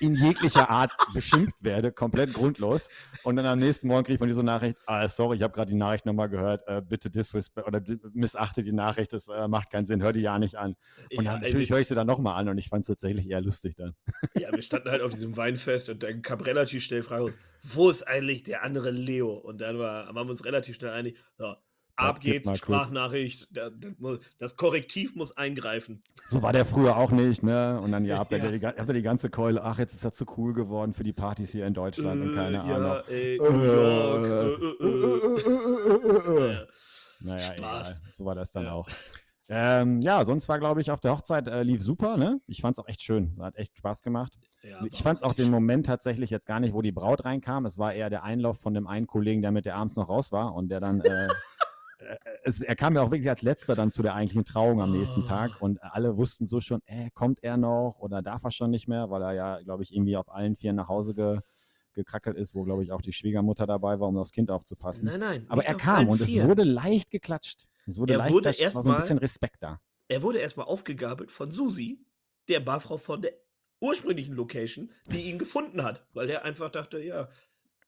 in jeglicher Art beschimpft werde, komplett grundlos. Und dann am nächsten Morgen kriege ich von dieser Nachricht, ah, sorry, ich habe gerade die Nachricht nochmal gehört, äh, bitte disrespect oder missachte die Nachricht, das äh, macht keinen Sinn, hör die ja nicht an. Und ja, dann, natürlich höre ich sie dann nochmal an und ich fand es tatsächlich eher lustig dann. Ja, wir standen halt auf diesem Weinfest und dann kam relativ schnell Frage, wo ist eigentlich der andere Leo? Und dann war, waren wir uns relativ schnell einig, ja, Ab geht's, Sprachnachricht. Das Korrektiv muss eingreifen. So war der früher auch nicht, ne? Und dann, ja, habt ihr, ja. Die, habt ihr die ganze Keule, ach, jetzt ist er zu cool geworden für die Partys hier in Deutschland äh, und keine ja, Ahnung. Ey, naja, egal. So war das dann ja. auch. Ähm, ja, sonst war, glaube ich, auf der Hochzeit äh, lief super, ne? Ich fand es auch echt schön. Hat echt Spaß gemacht. Ja, ich fand es auch den Moment tatsächlich jetzt gar nicht, wo die Braut reinkam. Es war eher der Einlauf von dem einen Kollegen, der mit der abends noch raus war und der dann äh, es, er kam ja auch wirklich als letzter dann zu der eigentlichen Trauung am nächsten oh. Tag und alle wussten so schon, äh, kommt er noch oder darf er schon nicht mehr, weil er ja, glaube ich, irgendwie auf allen Vieren nach Hause ge, gekrackelt ist, wo, glaube ich, auch die Schwiegermutter dabei war, um aufs Kind aufzupassen. Nein, nein. Aber er kam und es wurde leicht geklatscht. Es wurde er leicht wurde erst war so ein bisschen Respekt da. Er wurde erstmal aufgegabelt von Susi, der Barfrau von der ursprünglichen Location, die ihn gefunden hat, weil er einfach dachte, ja,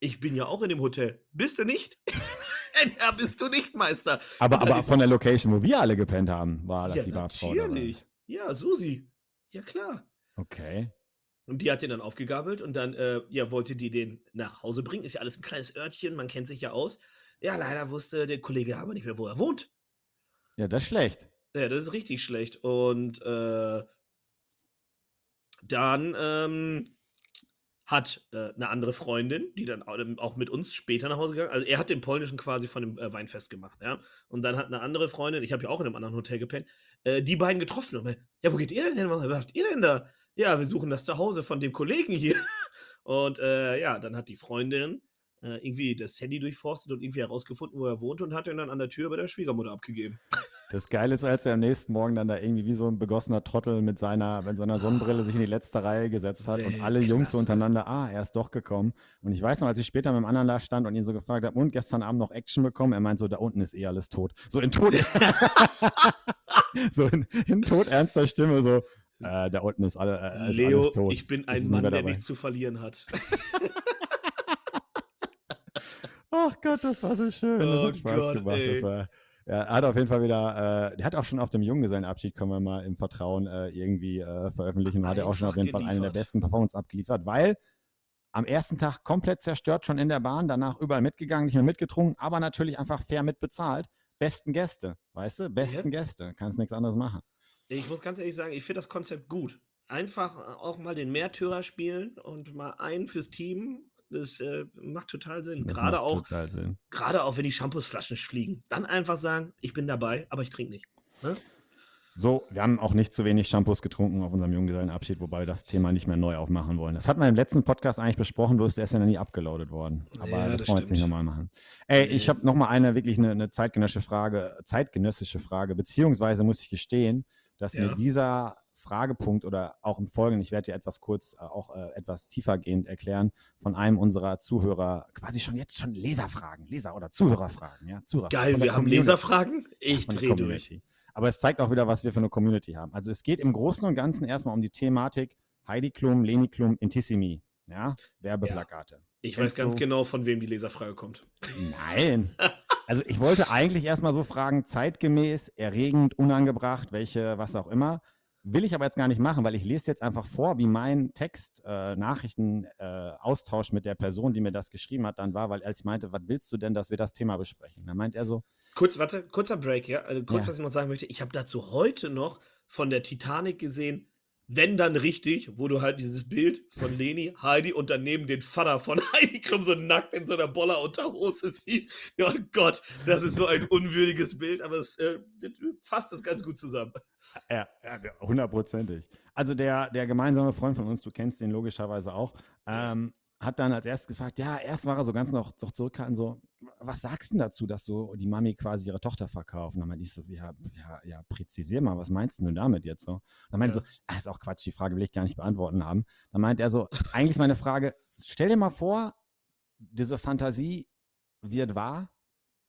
ich bin ja auch in dem Hotel. Bist du nicht? ja, bist du nicht, Meister. Aber, aber von der Location, wo wir alle gepennt haben, war das ja, die Barfrau. Natürlich. Ja, Susi. Ja, klar. Okay. Und die hat den dann aufgegabelt und dann, äh, ja, wollte die den nach Hause bringen. Ist ja alles ein kleines Örtchen, man kennt sich ja aus. Ja, leider wusste der Kollege aber nicht mehr, wo er wohnt. Ja, das ist schlecht. Ja, das ist richtig schlecht. Und äh, dann ähm, hat äh, eine andere Freundin, die dann auch mit uns später nach Hause gegangen Also er hat den polnischen quasi von dem äh, Weinfest gemacht, ja. Und dann hat eine andere Freundin, ich habe ja auch in einem anderen Hotel gepennt, äh, die beiden getroffen. Und, ja, wo geht ihr denn hin? Was macht ihr denn da? Ja, wir suchen das Zuhause von dem Kollegen hier. Und äh, ja, dann hat die Freundin äh, irgendwie das Handy durchforstet und irgendwie herausgefunden, wo er wohnt und hat ihn dann an der Tür bei der Schwiegermutter abgegeben. Das Geile ist, als er am nächsten Morgen dann da irgendwie wie so ein begossener Trottel mit seiner, mit seiner Sonnenbrille sich in die letzte Reihe gesetzt hat und alle Jungs so untereinander, ah, er ist doch gekommen. Und ich weiß noch, als ich später mit dem anderen da stand und ihn so gefragt habe, und gestern Abend noch Action bekommen, er meint so, da unten ist eh alles tot. So in tot, so in, in todernster Stimme so, äh, da unten ist, alle, äh, ist Leo, alles tot. ich bin ein Mann, der nichts zu verlieren hat. Ach Gott, das war so schön. Das oh hat Spaß Gott, gemacht. Ey. Das war, er hat auf jeden Fall wieder, äh, der hat auch schon auf dem Junggesellenabschied, können wir mal im Vertrauen äh, irgendwie äh, veröffentlichen, hat er auch schon auf jeden Fall eine der besten Performance abgeliefert, weil am ersten Tag komplett zerstört schon in der Bahn, danach überall mitgegangen, nicht mehr mitgetrunken, aber natürlich einfach fair mitbezahlt. Besten Gäste, weißt du? Besten ja. Gäste, kannst nichts anderes machen. Ich muss ganz ehrlich sagen, ich finde das Konzept gut. Einfach auch mal den Märtyrer spielen und mal einen fürs Team Das äh, macht total Sinn. Gerade auch, total Sinn. gerade auch, wenn die Shampoosflaschen fliegen. Dann einfach sagen, ich bin dabei, aber ich trinke nicht. Ne? So, wir haben auch nicht zu wenig Shampoos getrunken auf unserem Junggesellenabschied, wobei wir das Thema nicht mehr neu aufmachen wollen. Das hatten wir im letzten Podcast eigentlich besprochen, bloß der ist ja noch nie abgeloadet worden. Aber Ja, das, das wollen wir jetzt nicht nochmal machen. Ey, ich habe nochmal eine wirklich eine, eine zeitgenössische Frage, zeitgenössische Frage, beziehungsweise muss ich gestehen, dass Ja. mir dieser Fragepunkt oder auch im Folgenden, ich werde dir etwas kurz, äh, auch äh, etwas tiefergehend erklären, von einem unserer Zuhörer, quasi schon jetzt schon Leserfragen, Leser- oder Zuhörerfragen, ja, Zuhörer. Geil, wir haben. Leserfragen. Ich drehe durch. Aber es zeigt auch wieder, was wir für eine Community haben. Also es geht im Großen und Ganzen erstmal um die Thematik Heidi Klum, Leni Klum, Intissimi. Ja, Werbeplakate. Ich Kennst weiß ganz du- genau, von wem die Leserfrage kommt. Nein. Also ich wollte eigentlich erstmal so fragen, zeitgemäß, erregend, unangebracht, welche, was auch immer. Will ich aber jetzt gar nicht machen, weil ich lese jetzt einfach vor, wie mein Text, äh, Nachrichten, äh, Austausch mit der Person, die mir das geschrieben hat, dann war, weil als ich meinte, was willst du denn, dass wir das Thema besprechen? Dann meint er so, Kurz, warte, kurzer Break, ja. Also kurz, Ja. was ich noch sagen möchte. Ich habe dazu heute noch von der Titanic gesehen, wenn dann richtig, wo du halt dieses Bild von Leni, Heidi und daneben den Vater von Heidi Klum so nackt in so einer Boller-Unterhose siehst. Ja Gott, das ist so ein unwürdiges Bild, aber es äh, fasst das ganz gut zusammen. Ja, ja, hundertprozentig. Also der, der gemeinsame Freund von uns, du kennst den logischerweise auch, ähm, hat dann als erstes gefragt, ja, erst war er so ganz noch, noch zurückhaltend, so, was sagst du denn dazu, dass so die Mami quasi ihre Tochter verkauft? Und dann meinte ich so, ja, ja, ja, präzisier mal, was meinst du denn damit jetzt so? Und dann meinte Ja. er so, ah, ist auch Quatsch, die Frage will ich gar nicht beantworten haben. Dann meint er so, eigentlich ist meine Frage, stell dir mal vor, diese Fantasie wird wahr,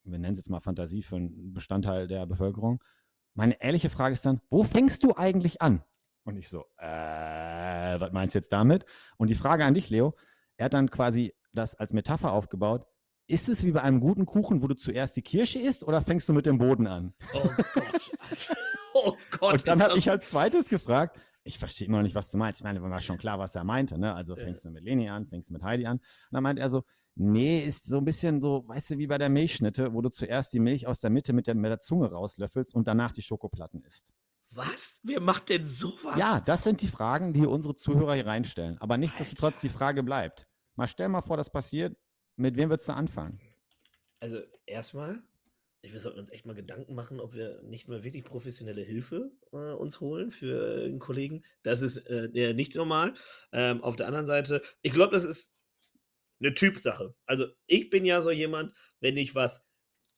wir nennen es jetzt mal Fantasie für einen Bestandteil der Bevölkerung, meine ehrliche Frage ist dann, wo fängst du eigentlich an? Und ich so, äh, was meinst du jetzt damit? Und die Frage an dich, Leo, er hat dann quasi das als Metapher aufgebaut. Ist es wie bei einem guten Kuchen, wo du zuerst die Kirsche isst oder fängst du mit dem Boden an? Oh Gott. oh Gott. Und dann habe ich als zweites gefragt, ich verstehe immer noch nicht, was du meinst. Ich meine, mir war schon klar, was er meinte. Ne? Also fängst du mit Leni an, fängst du mit Heidi an. Und dann meint er so, nee, ist so ein bisschen so, weißt du, wie bei der Milchschnitte, wo du zuerst die Milch aus der Mitte mit der, mit der Zunge rauslöffelst und danach die Schokoplatten isst. Was? Wer macht denn sowas? Ja, das sind die Fragen, die unsere Zuhörer hier reinstellen. Aber nichtsdestotrotz, die Frage bleibt. Mal stell mal vor, das passiert. Mit wem würdest du anfangen? Also erstmal, wir sollten uns echt mal Gedanken machen, ob wir nicht mal wirklich professionelle Hilfe äh, uns holen für einen Kollegen. Das ist äh, nicht normal. Ähm, auf der anderen Seite, ich glaube, das ist eine Typsache. Also ich bin ja so jemand, wenn ich was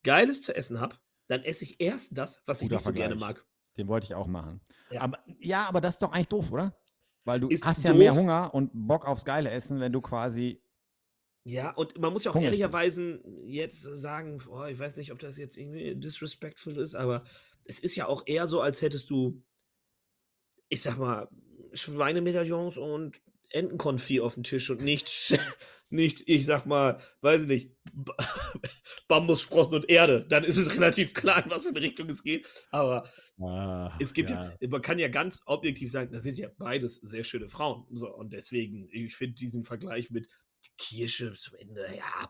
Geiles zu essen habe, dann esse ich erst das, was ich Guter nicht so gerne Vergleich. mag. Den wollte ich auch machen. Ja. Aber, ja, aber das ist doch eigentlich doof, oder? Weil du Ist hast ja mehr doof. Hunger und Bock aufs geile Essen, wenn du quasi. Ja, und man muss ja auch bist. ehrlicherweise jetzt sagen, oh, ich weiß nicht, ob das jetzt irgendwie disrespectful ist, aber es ist ja auch eher so, als hättest du, ich sag mal, Schweinemedaillons und Entenkonfit auf dem Tisch und nicht, nicht, ich sag mal, weiß ich nicht, Ba- Bambussprossen und Erde. Dann ist es relativ klar, in was für eine Richtung es geht. Aber Ah, es gibt ja. man kann ja ganz objektiv sagen, das sind ja beides sehr schöne Frauen. So, und deswegen, ich finde diesen Vergleich mit Kirsche zum Ende, ja,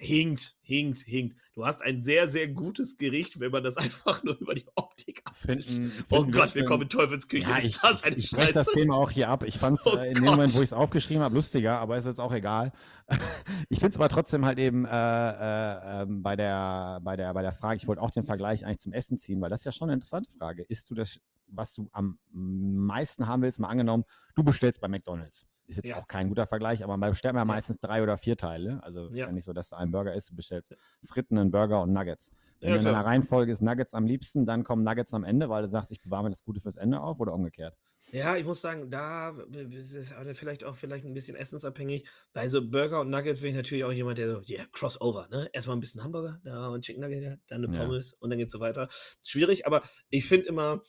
hinkt, hinkt, hinkt. Du hast ein sehr, sehr gutes Gericht, wenn man das einfach nur über die Optik abfällt. Finden, Oh finden Gott, wirst wir kommen in Teufels Ja, ist ich, das eine ich, ich spreche das? Thema auch hier ab. Ich fand es Oh äh, in dem Moment, wo Gott. ich es aufgeschrieben habe, lustiger, aber ist jetzt auch egal. ich finde es aber trotzdem halt eben äh, äh, ähm, bei, der, bei, der, bei der Frage, ich wollte auch den Vergleich eigentlich zum Essen ziehen, weil das ist ja schon eine interessante Frage. Isst du das, was du am meisten haben willst, mal angenommen, du bestellst bei McDonalds. Ist jetzt Ja. auch kein guter Vergleich, aber man bestellt ja Ja. meistens drei oder vier Teile. Also ist Ja. ja nicht so, dass du einen Burger isst, du bestellst Fritten, einen Burger und Nuggets. Wenn Ja, du in einer Reihenfolge ist Nuggets am liebsten, dann kommen Nuggets am Ende, weil du sagst, ich bewahre mir das Gute fürs Ende auf oder umgekehrt. Ja, ich muss sagen, da ist es vielleicht auch vielleicht ein bisschen essensabhängig. Bei so Burger und Nuggets bin ich natürlich auch jemand, der so, ja, Crossover, ne? Erstmal ein bisschen Hamburger, da und Chicken Nugget, ja, dann eine Ja. Pommes und dann geht's so weiter. Schwierig, aber ich finde immer,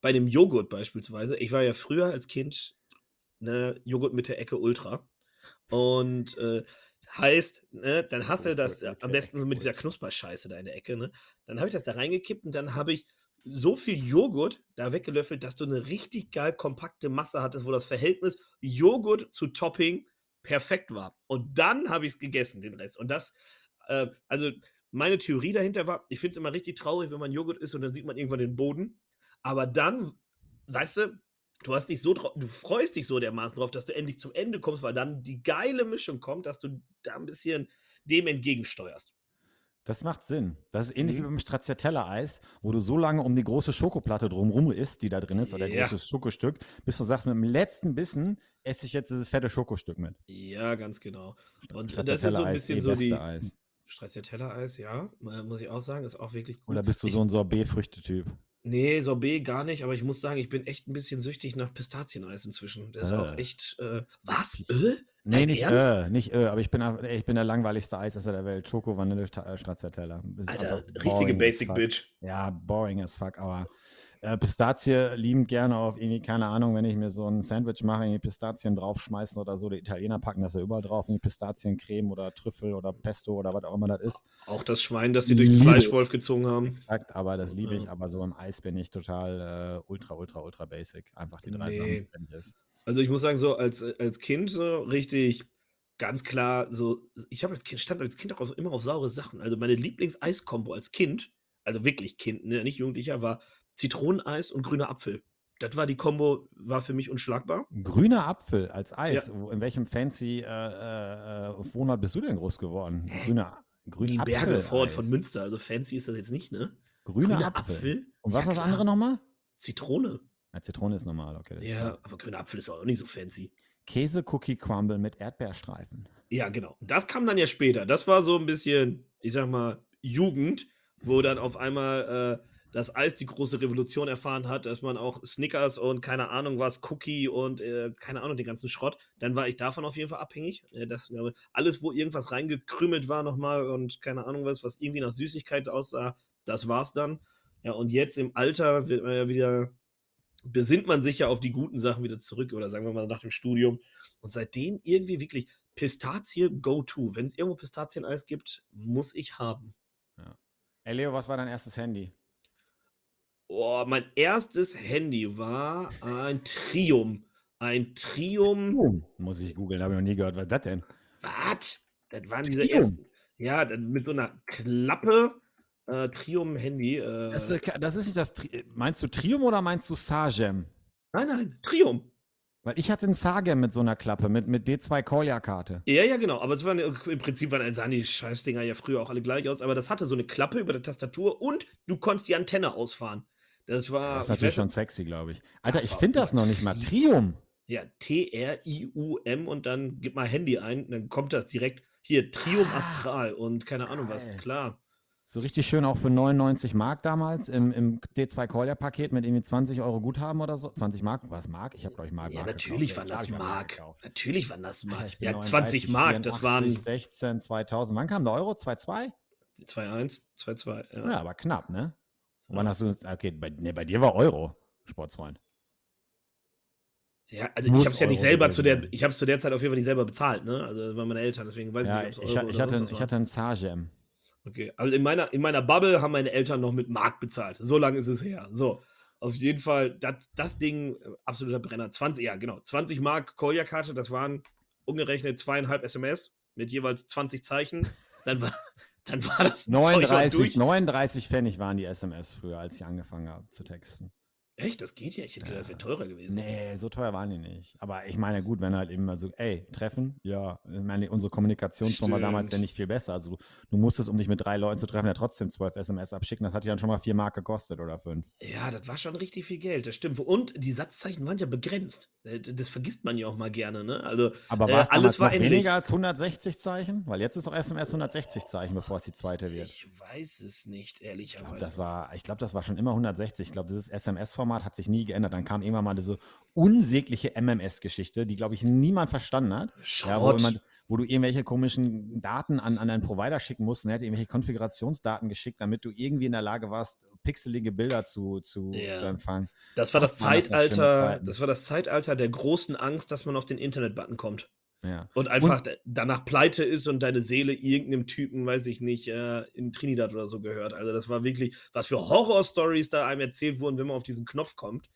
bei dem Joghurt beispielsweise, ich war ja früher als Kind ne, Joghurt mit der Ecke Ultra. Und äh, heißt, ne, dann hast du das mit am besten so mit dieser. Knusperscheiße da in der Ecke, ne? Dann habe ich das da reingekippt und dann habe ich so viel Joghurt da weggelöffelt, dass du eine richtig geil kompakte Masse hattest, wo das Verhältnis Joghurt zu Topping perfekt war. Und dann habe ich es gegessen, den Rest. Und das, äh, also meine Theorie dahinter war, ich finde es immer richtig traurig, wenn man Joghurt isst und dann sieht man irgendwann den Boden. Aber dann, weißt du, du hast dich so du freust dich so dermaßen drauf, dass du endlich zum Ende kommst, weil dann die geile Mischung kommt, dass du da ein bisschen dem entgegensteuerst. Das macht Sinn. Das ist ähnlich mhm. wie beim Stracciatella-Eis, wo du so lange um die große Schokoplatte drumrum isst, die da drin ist, oder ja. großes Schokostück, bis du sagst, mit dem letzten Bissen esse ich jetzt dieses fette Schokostück mit. Ja, ganz genau. Und das ist so ein bisschen so die. Eis. Stracciatella-Eis, ja, muss ich auch sagen, ist auch wirklich gut. Oder bist du so ein Sorbet-Früchtetyp? Nee, Sorbet gar nicht, aber ich muss sagen, ich bin echt ein bisschen süchtig nach Pistazieneis inzwischen. Das ist auch äh. echt. Äh, was? Äh? Nee, nicht äh, nicht äh, aber ich bin, ich bin der langweiligste Eisesser der Welt. Schoko, Vanille, äh, Stracciatella. Alter, richtige Basic Bitch. Ja, boring as fuck, aber äh, Pistazie lieben gerne auf irgendwie, keine Ahnung, wenn ich mir so ein Sandwich mache, irgendwie Pistazien draufschmeißen oder so. Die Italiener packen das ja überall drauf, irgendwie Pistaziencreme oder Trüffel oder Pesto oder was auch immer das ist. Auch das Schwein, das sie durch den Fleischwolf gezogen haben. Exakt, aber das liebe ich. Aber so im Eis bin ich total äh, ultra, ultra, ultra basic. Einfach die drei nee. Sachen, wenn ist. Also ich muss sagen, so als, als Kind so richtig ganz klar so, ich habe als Kind, stand als Kind auch immer auf saure Sachen. Also meine Lieblings-Eis-Kombo als Kind, also wirklich Kind, ne, nicht Jugendlicher, war Zitroneneis und grüner Apfel. Das war die Kombo, war für mich unschlagbar. Grüner Apfel als Eis. Ja. In welchem fancy äh, äh, äh, Wohnort bist du denn groß geworden? Grüner, grüner die Apfel. Berge vor von Münster. Also fancy ist das jetzt nicht, ne? Grüner, grüner Apfel. Apfel. Und was ja, ist das andere nochmal? Zitrone. Ja, Zitrone ist normal, okay. Ja, aber grüner Apfel ist auch nicht so fancy. Käse-Cookie-Crumble mit Erdbeerstreifen. Ja, genau. Das kam dann ja später. Das war so ein bisschen, ich sag mal, Jugend, wo dann auf einmal äh, das Eis die große Revolution erfahren hat, dass man auch Snickers und keine Ahnung was, Cookie und äh, keine Ahnung, den ganzen Schrott, dann war ich davon auf jeden Fall abhängig. Äh, das, alles, wo irgendwas reingekrümelt war nochmal und keine Ahnung was, was irgendwie nach Süßigkeit aussah, das war's dann. Ja, und jetzt im Alter wird man ja wieder, besinnt man sich ja auf die guten Sachen wieder zurück oder sagen wir mal nach dem Studium. Und seitdem irgendwie wirklich Pistazie go-to. Wenn es irgendwo Pistazieneis gibt, muss ich haben. Ja. Hey Leo, was war dein erstes Handy? Oh, mein erstes Handy war ein Trium. Ein Trium. Trium. Muss ich googeln, habe ich noch nie gehört. Was ist das denn? Was? Das waren diese Trium. ersten. Ja, mit so einer Klappe. Äh, Trium-Handy. Äh. Das, das, ist nicht das. Tri meinst du Trium oder meinst du Sagem? Nein, nein, Trium. Weil ich hatte einen Sagem mit so einer Klappe, mit, mit D2 Kolja-Karte. Ja, ja, genau. Aber es waren im Prinzip waren, sahen die Scheißdinger ja früher auch alle gleich aus. Aber das hatte so eine Klappe über der Tastatur und du konntest die Antenne ausfahren. Das war. Das ist natürlich schon sexy, glaube ich. Alter, ich finde das noch nicht mal. Trium. Ja, T-R-I-U-M und dann gib mal Handy ein, dann kommt das direkt. Hier, Trium ah, Astral und keine Ahnung was, klar. So richtig schön auch für 99 Mark damals im, im D2 Collier Paket mit irgendwie 20 Euro Guthaben oder so. 20 Mark, was Mark? Ich habe glaube ich Mark. Ja, Mark natürlich waren das Mark. Natürlich waren das Mark. Ja, 39, 20 Mark, 84, das waren 16, 2000. Wann kam der Euro? 2,2? 2,1, 2,2. Ja. ja, aber knapp, ne? Und wann hast du, okay, bei, nee, bei dir war Euro, Sportsfreund. Ja, also Muss ich habe es ja nicht selber zu der, ich habe es zu der Zeit auf jeden Fall nicht selber bezahlt, ne? Also das waren meine Eltern, deswegen weiß ja, ich nicht, ob es Euro ich, ich hatte, ich hatte einen. Okay, also in meiner, in meiner Bubble haben meine Eltern noch mit Mark bezahlt. So lange ist es her. So, auf jeden Fall, das, das Ding, äh, absoluter Brenner. 20, ja, genau. 20 Mark Kolja-Karte, das waren umgerechnet zweieinhalb SMS mit jeweils 20 Zeichen. Dann war, dann war das 39, 39 Pfennig waren die SMS früher, als ich angefangen habe zu texten. Echt? Das geht ja. Ich hätte gedacht, das wäre teurer gewesen. Nee, so teuer waren die nicht. Aber ich meine, gut, wenn halt eben mal so, ey, treffen, ja, ich meine, unsere Kommunikationsform war damals ja nicht viel besser. Also du musstest, um dich mit drei Leuten zu treffen, ja trotzdem zwölf SMS abschicken. Das hat ja dann schon mal vier Mark gekostet oder fünf. Ja, das war schon richtig viel Geld, das stimmt. Und die Satzzeichen waren ja begrenzt. Äh, das vergisst man ja auch mal gerne, ne? Also, Aber war es äh, alles war weniger als 160 Zeichen? Weil jetzt ist doch SMS 160 Zeichen, bevor es die zweite wird. Ich weiß es nicht, ehrlicherweise. Ich glaube, das, war, glaub, das war schon immer 160. Ich glaube, dieses SMS-Format hat sich nie geändert. Dann kam irgendwann mal diese unsägliche MMS-Geschichte, die, glaube ich, niemand verstanden hat. Ja, wo, man, wo, du irgendwelche komischen Daten an, an einen Provider schicken musst und er hat irgendwelche Konfigurationsdaten geschickt, damit du irgendwie in der Lage warst, pixelige Bilder zu, zu, ja. zu empfangen. Das war das Zeitalter, das, das war das Zeitalter der großen Angst, dass man auf den Internet-Button kommt. Ja. Und einfach und, danach pleite ist und deine Seele irgendeinem Typen, weiß ich nicht, äh, in Trinidad oder so gehört. Also das war wirklich, was für Horror-Stories da einem erzählt wurden, wenn man auf diesen Knopf kommt.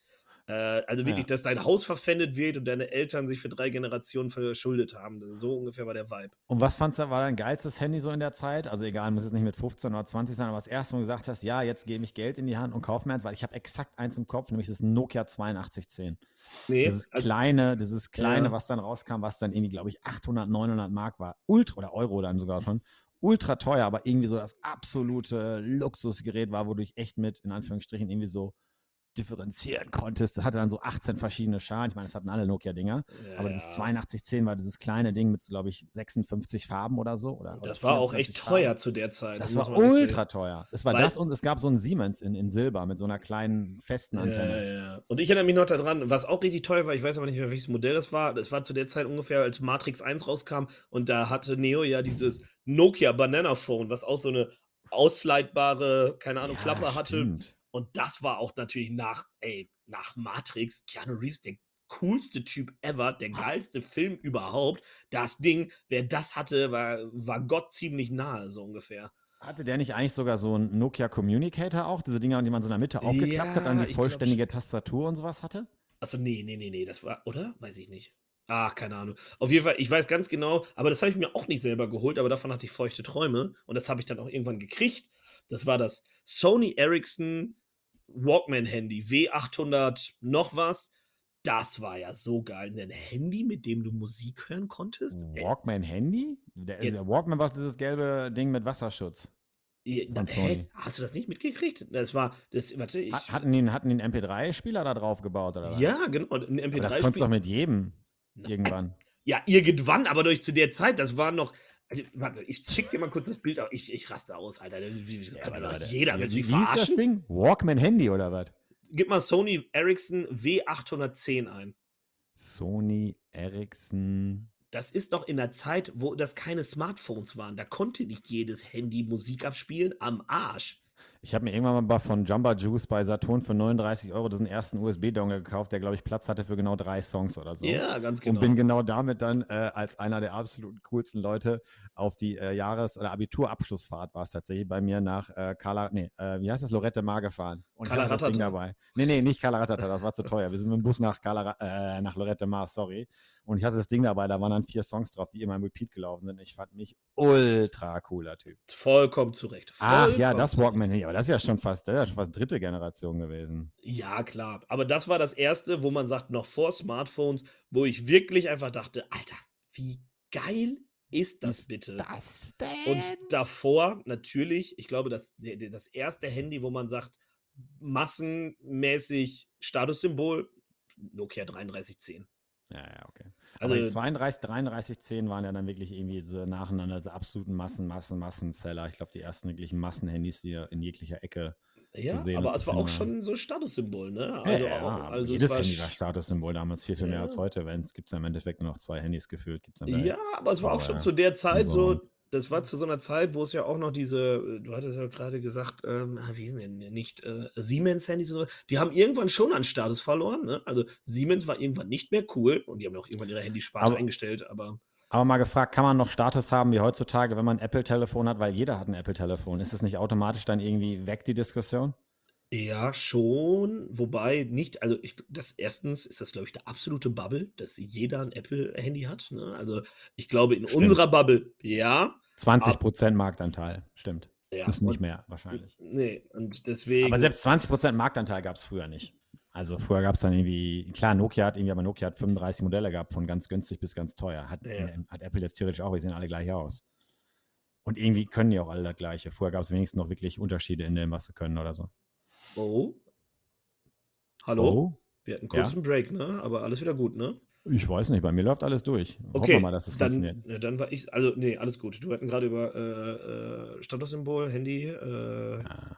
Äh, also wirklich, ja. dass dein Haus verpfändet wird und deine Eltern sich für drei Generationen verschuldet haben. So ungefähr war der Vibe. Und was fandst du, war dein geilstes Handy so in der Zeit? Also egal, muss es nicht mit 15 oder 20 sein, aber das erste Mal gesagt hast, ja, jetzt gebe ich Geld in die Hand und kaufe mir eins, weil ich habe exakt eins im Kopf, nämlich das Nokia 8210. Nee, dieses also, kleine, dieses kleine, ja. was dann rauskam, was dann irgendwie, glaube ich, 800, 900 Mark war. Ultra oder Euro dann sogar schon ultra teuer, aber irgendwie so das absolute Luxusgerät war, wo du echt mit, in Anführungsstrichen, irgendwie so differenzieren konntest. Das hatte dann so 18 verschiedene Schalen. Ich meine, das hatten alle Nokia-Dinger. Ja, aber dieses 8210 war dieses kleine Ding mit, glaube ich, 56 Farben oder so. Oder, das oder war auch echt Farben. teuer zu der Zeit. Das, das war ultra teuer. Es war Weil, das und es gab so ein Siemens in, in Silber mit so einer kleinen festen Antenne. Ja, ja. Und ich erinnere mich noch daran, was auch richtig teuer war, ich weiß aber nicht mehr, welches Modell das war. Das war zu der Zeit ungefähr, als Matrix 1 rauskam und da hatte Neo ja dieses Nokia Banana Phone, was auch so eine ausleitbare, keine Ahnung, Klappe hatte. Und das war auch natürlich nach, ey, nach Matrix, Keanu Reeves, der coolste Typ ever, der geilste Film überhaupt. Das Ding, wer das hatte, war, war Gott ziemlich nahe, so ungefähr. Hatte der nicht eigentlich sogar so einen Nokia Communicator auch? Diese Dinger, die man so in der Mitte aufgeklappt ja, hat, dann die vollständige glaub, Tastatur und sowas hatte? Achso, nee, nee, nee, nee, das war, oder? Weiß ich nicht. Ach, keine Ahnung. Auf jeden Fall, ich weiß ganz genau, aber das habe ich mir auch nicht selber geholt, aber davon hatte ich feuchte Träume und das habe ich dann auch irgendwann gekriegt. Das war das Sony Ericsson Walkman-Handy, W800 noch was. Das war ja so geil. Ein Handy, mit dem du Musik hören konntest. Walkman-Handy? Der, ja. der, Walkman war dieses gelbe Ding mit Wasserschutz. Ja, hä? Hast du das nicht mitgekriegt? Das war, das, warte, ich. Hatten die, hatten einen MP3-Spieler da drauf gebaut, oder was? Ja, genau. Ein MP3 das konntest du doch mit jedem. Irgendwann. Ja, irgendwann, aber durch zu der Zeit, das war noch, warte, ich schicke dir mal kurz das Bild. Ich, ich raste aus, Alter. Wie, ja, Leute. Jeder will mich verarschen. Wie ist das Ding? Walkman Handy oder was? Gib mal Sony Ericsson W810 ein. Sony Ericsson. Das ist doch in der Zeit, wo das keine Smartphones waren. Da konnte nicht jedes Handy Musik abspielen. Am Arsch. Ich habe mir irgendwann mal von Jumba Juice bei Saturn für 39 Euro diesen ersten USB-Dongle gekauft, der, glaube ich, Platz hatte für genau drei Songs oder so. Ja, ganz genau. Und bin genau damit dann äh, als einer der absolut coolsten Leute auf die äh, Jahres- oder Abiturabschlussfahrt war es tatsächlich bei mir nach äh, Kala, nee, äh, wie heißt das, Lorette Mar gefahren. Und Kala das Ding dabei. Nee, nee, nicht Kala Ratata, das war zu teuer. Wir sind mit dem Bus nach, Kala, äh, nach Lorette Mar, sorry. Und ich hatte das Ding dabei, da waren dann vier Songs drauf, die immer im Repeat gelaufen sind. Ich fand mich ultra cooler Typ. Vollkommen zurecht. Vollkommen Ach ja, das Walkman, aber das ist ja schon fast, das ist ja schon fast dritte Generation gewesen. Ja, klar. Aber das war das erste, wo man sagt, noch vor Smartphones, wo ich wirklich einfach dachte, Alter, wie geil ist das ist bitte? Das? Und davor natürlich, ich glaube, das, das erste Handy, wo man sagt, massenmäßig Statussymbol, Nokia 3310. Ja, ja, okay. Also Aber 32, 33, 10 waren ja dann wirklich irgendwie so nacheinander so absoluten Massen, Massen, Massenseller. Ich glaube, die ersten wirklichen Massenhandys, die in jeglicher Ecke ja, zu sehen aber es war auch schon so ein Statussymbol, ne? Also, ja, auch, also jedes Handy war Statussymbol damals viel, viel mehr als heute. Wenn es gibt ja im Endeffekt nur noch zwei Handys gefühlt. Gibt's ja, aber es war auch schon zu der Zeit so, das war zu so einer Zeit, wo es ja auch noch diese, du hattest ja gerade gesagt, ähm, ah, wie sind denn nicht äh, Siemens-Handys und so, die haben irgendwann schon an Status verloren. Ne? Also Siemens war irgendwann nicht mehr cool und die haben auch irgendwann ihre Handysparte aber, eingestellt, aber. Aber mal gefragt, kann man noch Status haben wie heutzutage, wenn man ein Apple-Telefon hat, weil jeder hat ein Apple-Telefon? Ist es nicht automatisch dann irgendwie weg, die Diskussion? Ja, schon, wobei nicht, also ich, das erstens ist das, glaube ich, der absolute Bubble, dass jeder ein Apple-Handy hat. Ne? Also ich glaube, in Stimmt. unserer Bubble, ja. 20 Prozent Marktanteil, stimmt. Ja, Müssen nicht mehr, wahrscheinlich. Nee, und deswegen. Aber selbst 20 Prozent Marktanteil gab es früher nicht. Also früher gab es dann irgendwie, klar, Nokia hat irgendwie, aber Nokia hat 35 Modelle gehabt, von ganz günstig bis ganz teuer. Hat, ja. hat Apple jetzt theoretisch auch, die sehen alle gleich aus. Und irgendwie können die auch alle das Gleiche. Vorher gab es wenigstens noch wirklich Unterschiede in dem, was sie können oder so. Oh. Hallo? Oh. Wir hatten kurz ja? einen Break, ne? Aber alles wieder gut, ne? Ich weiß nicht, bei mir läuft alles durch. Okay, Hoffen wir mal, dass es das funktioniert. Ja, dann war ich, also, nee, alles gut. Du hatten gerade über äh, äh, Statussymbol, Handy. Äh, ja.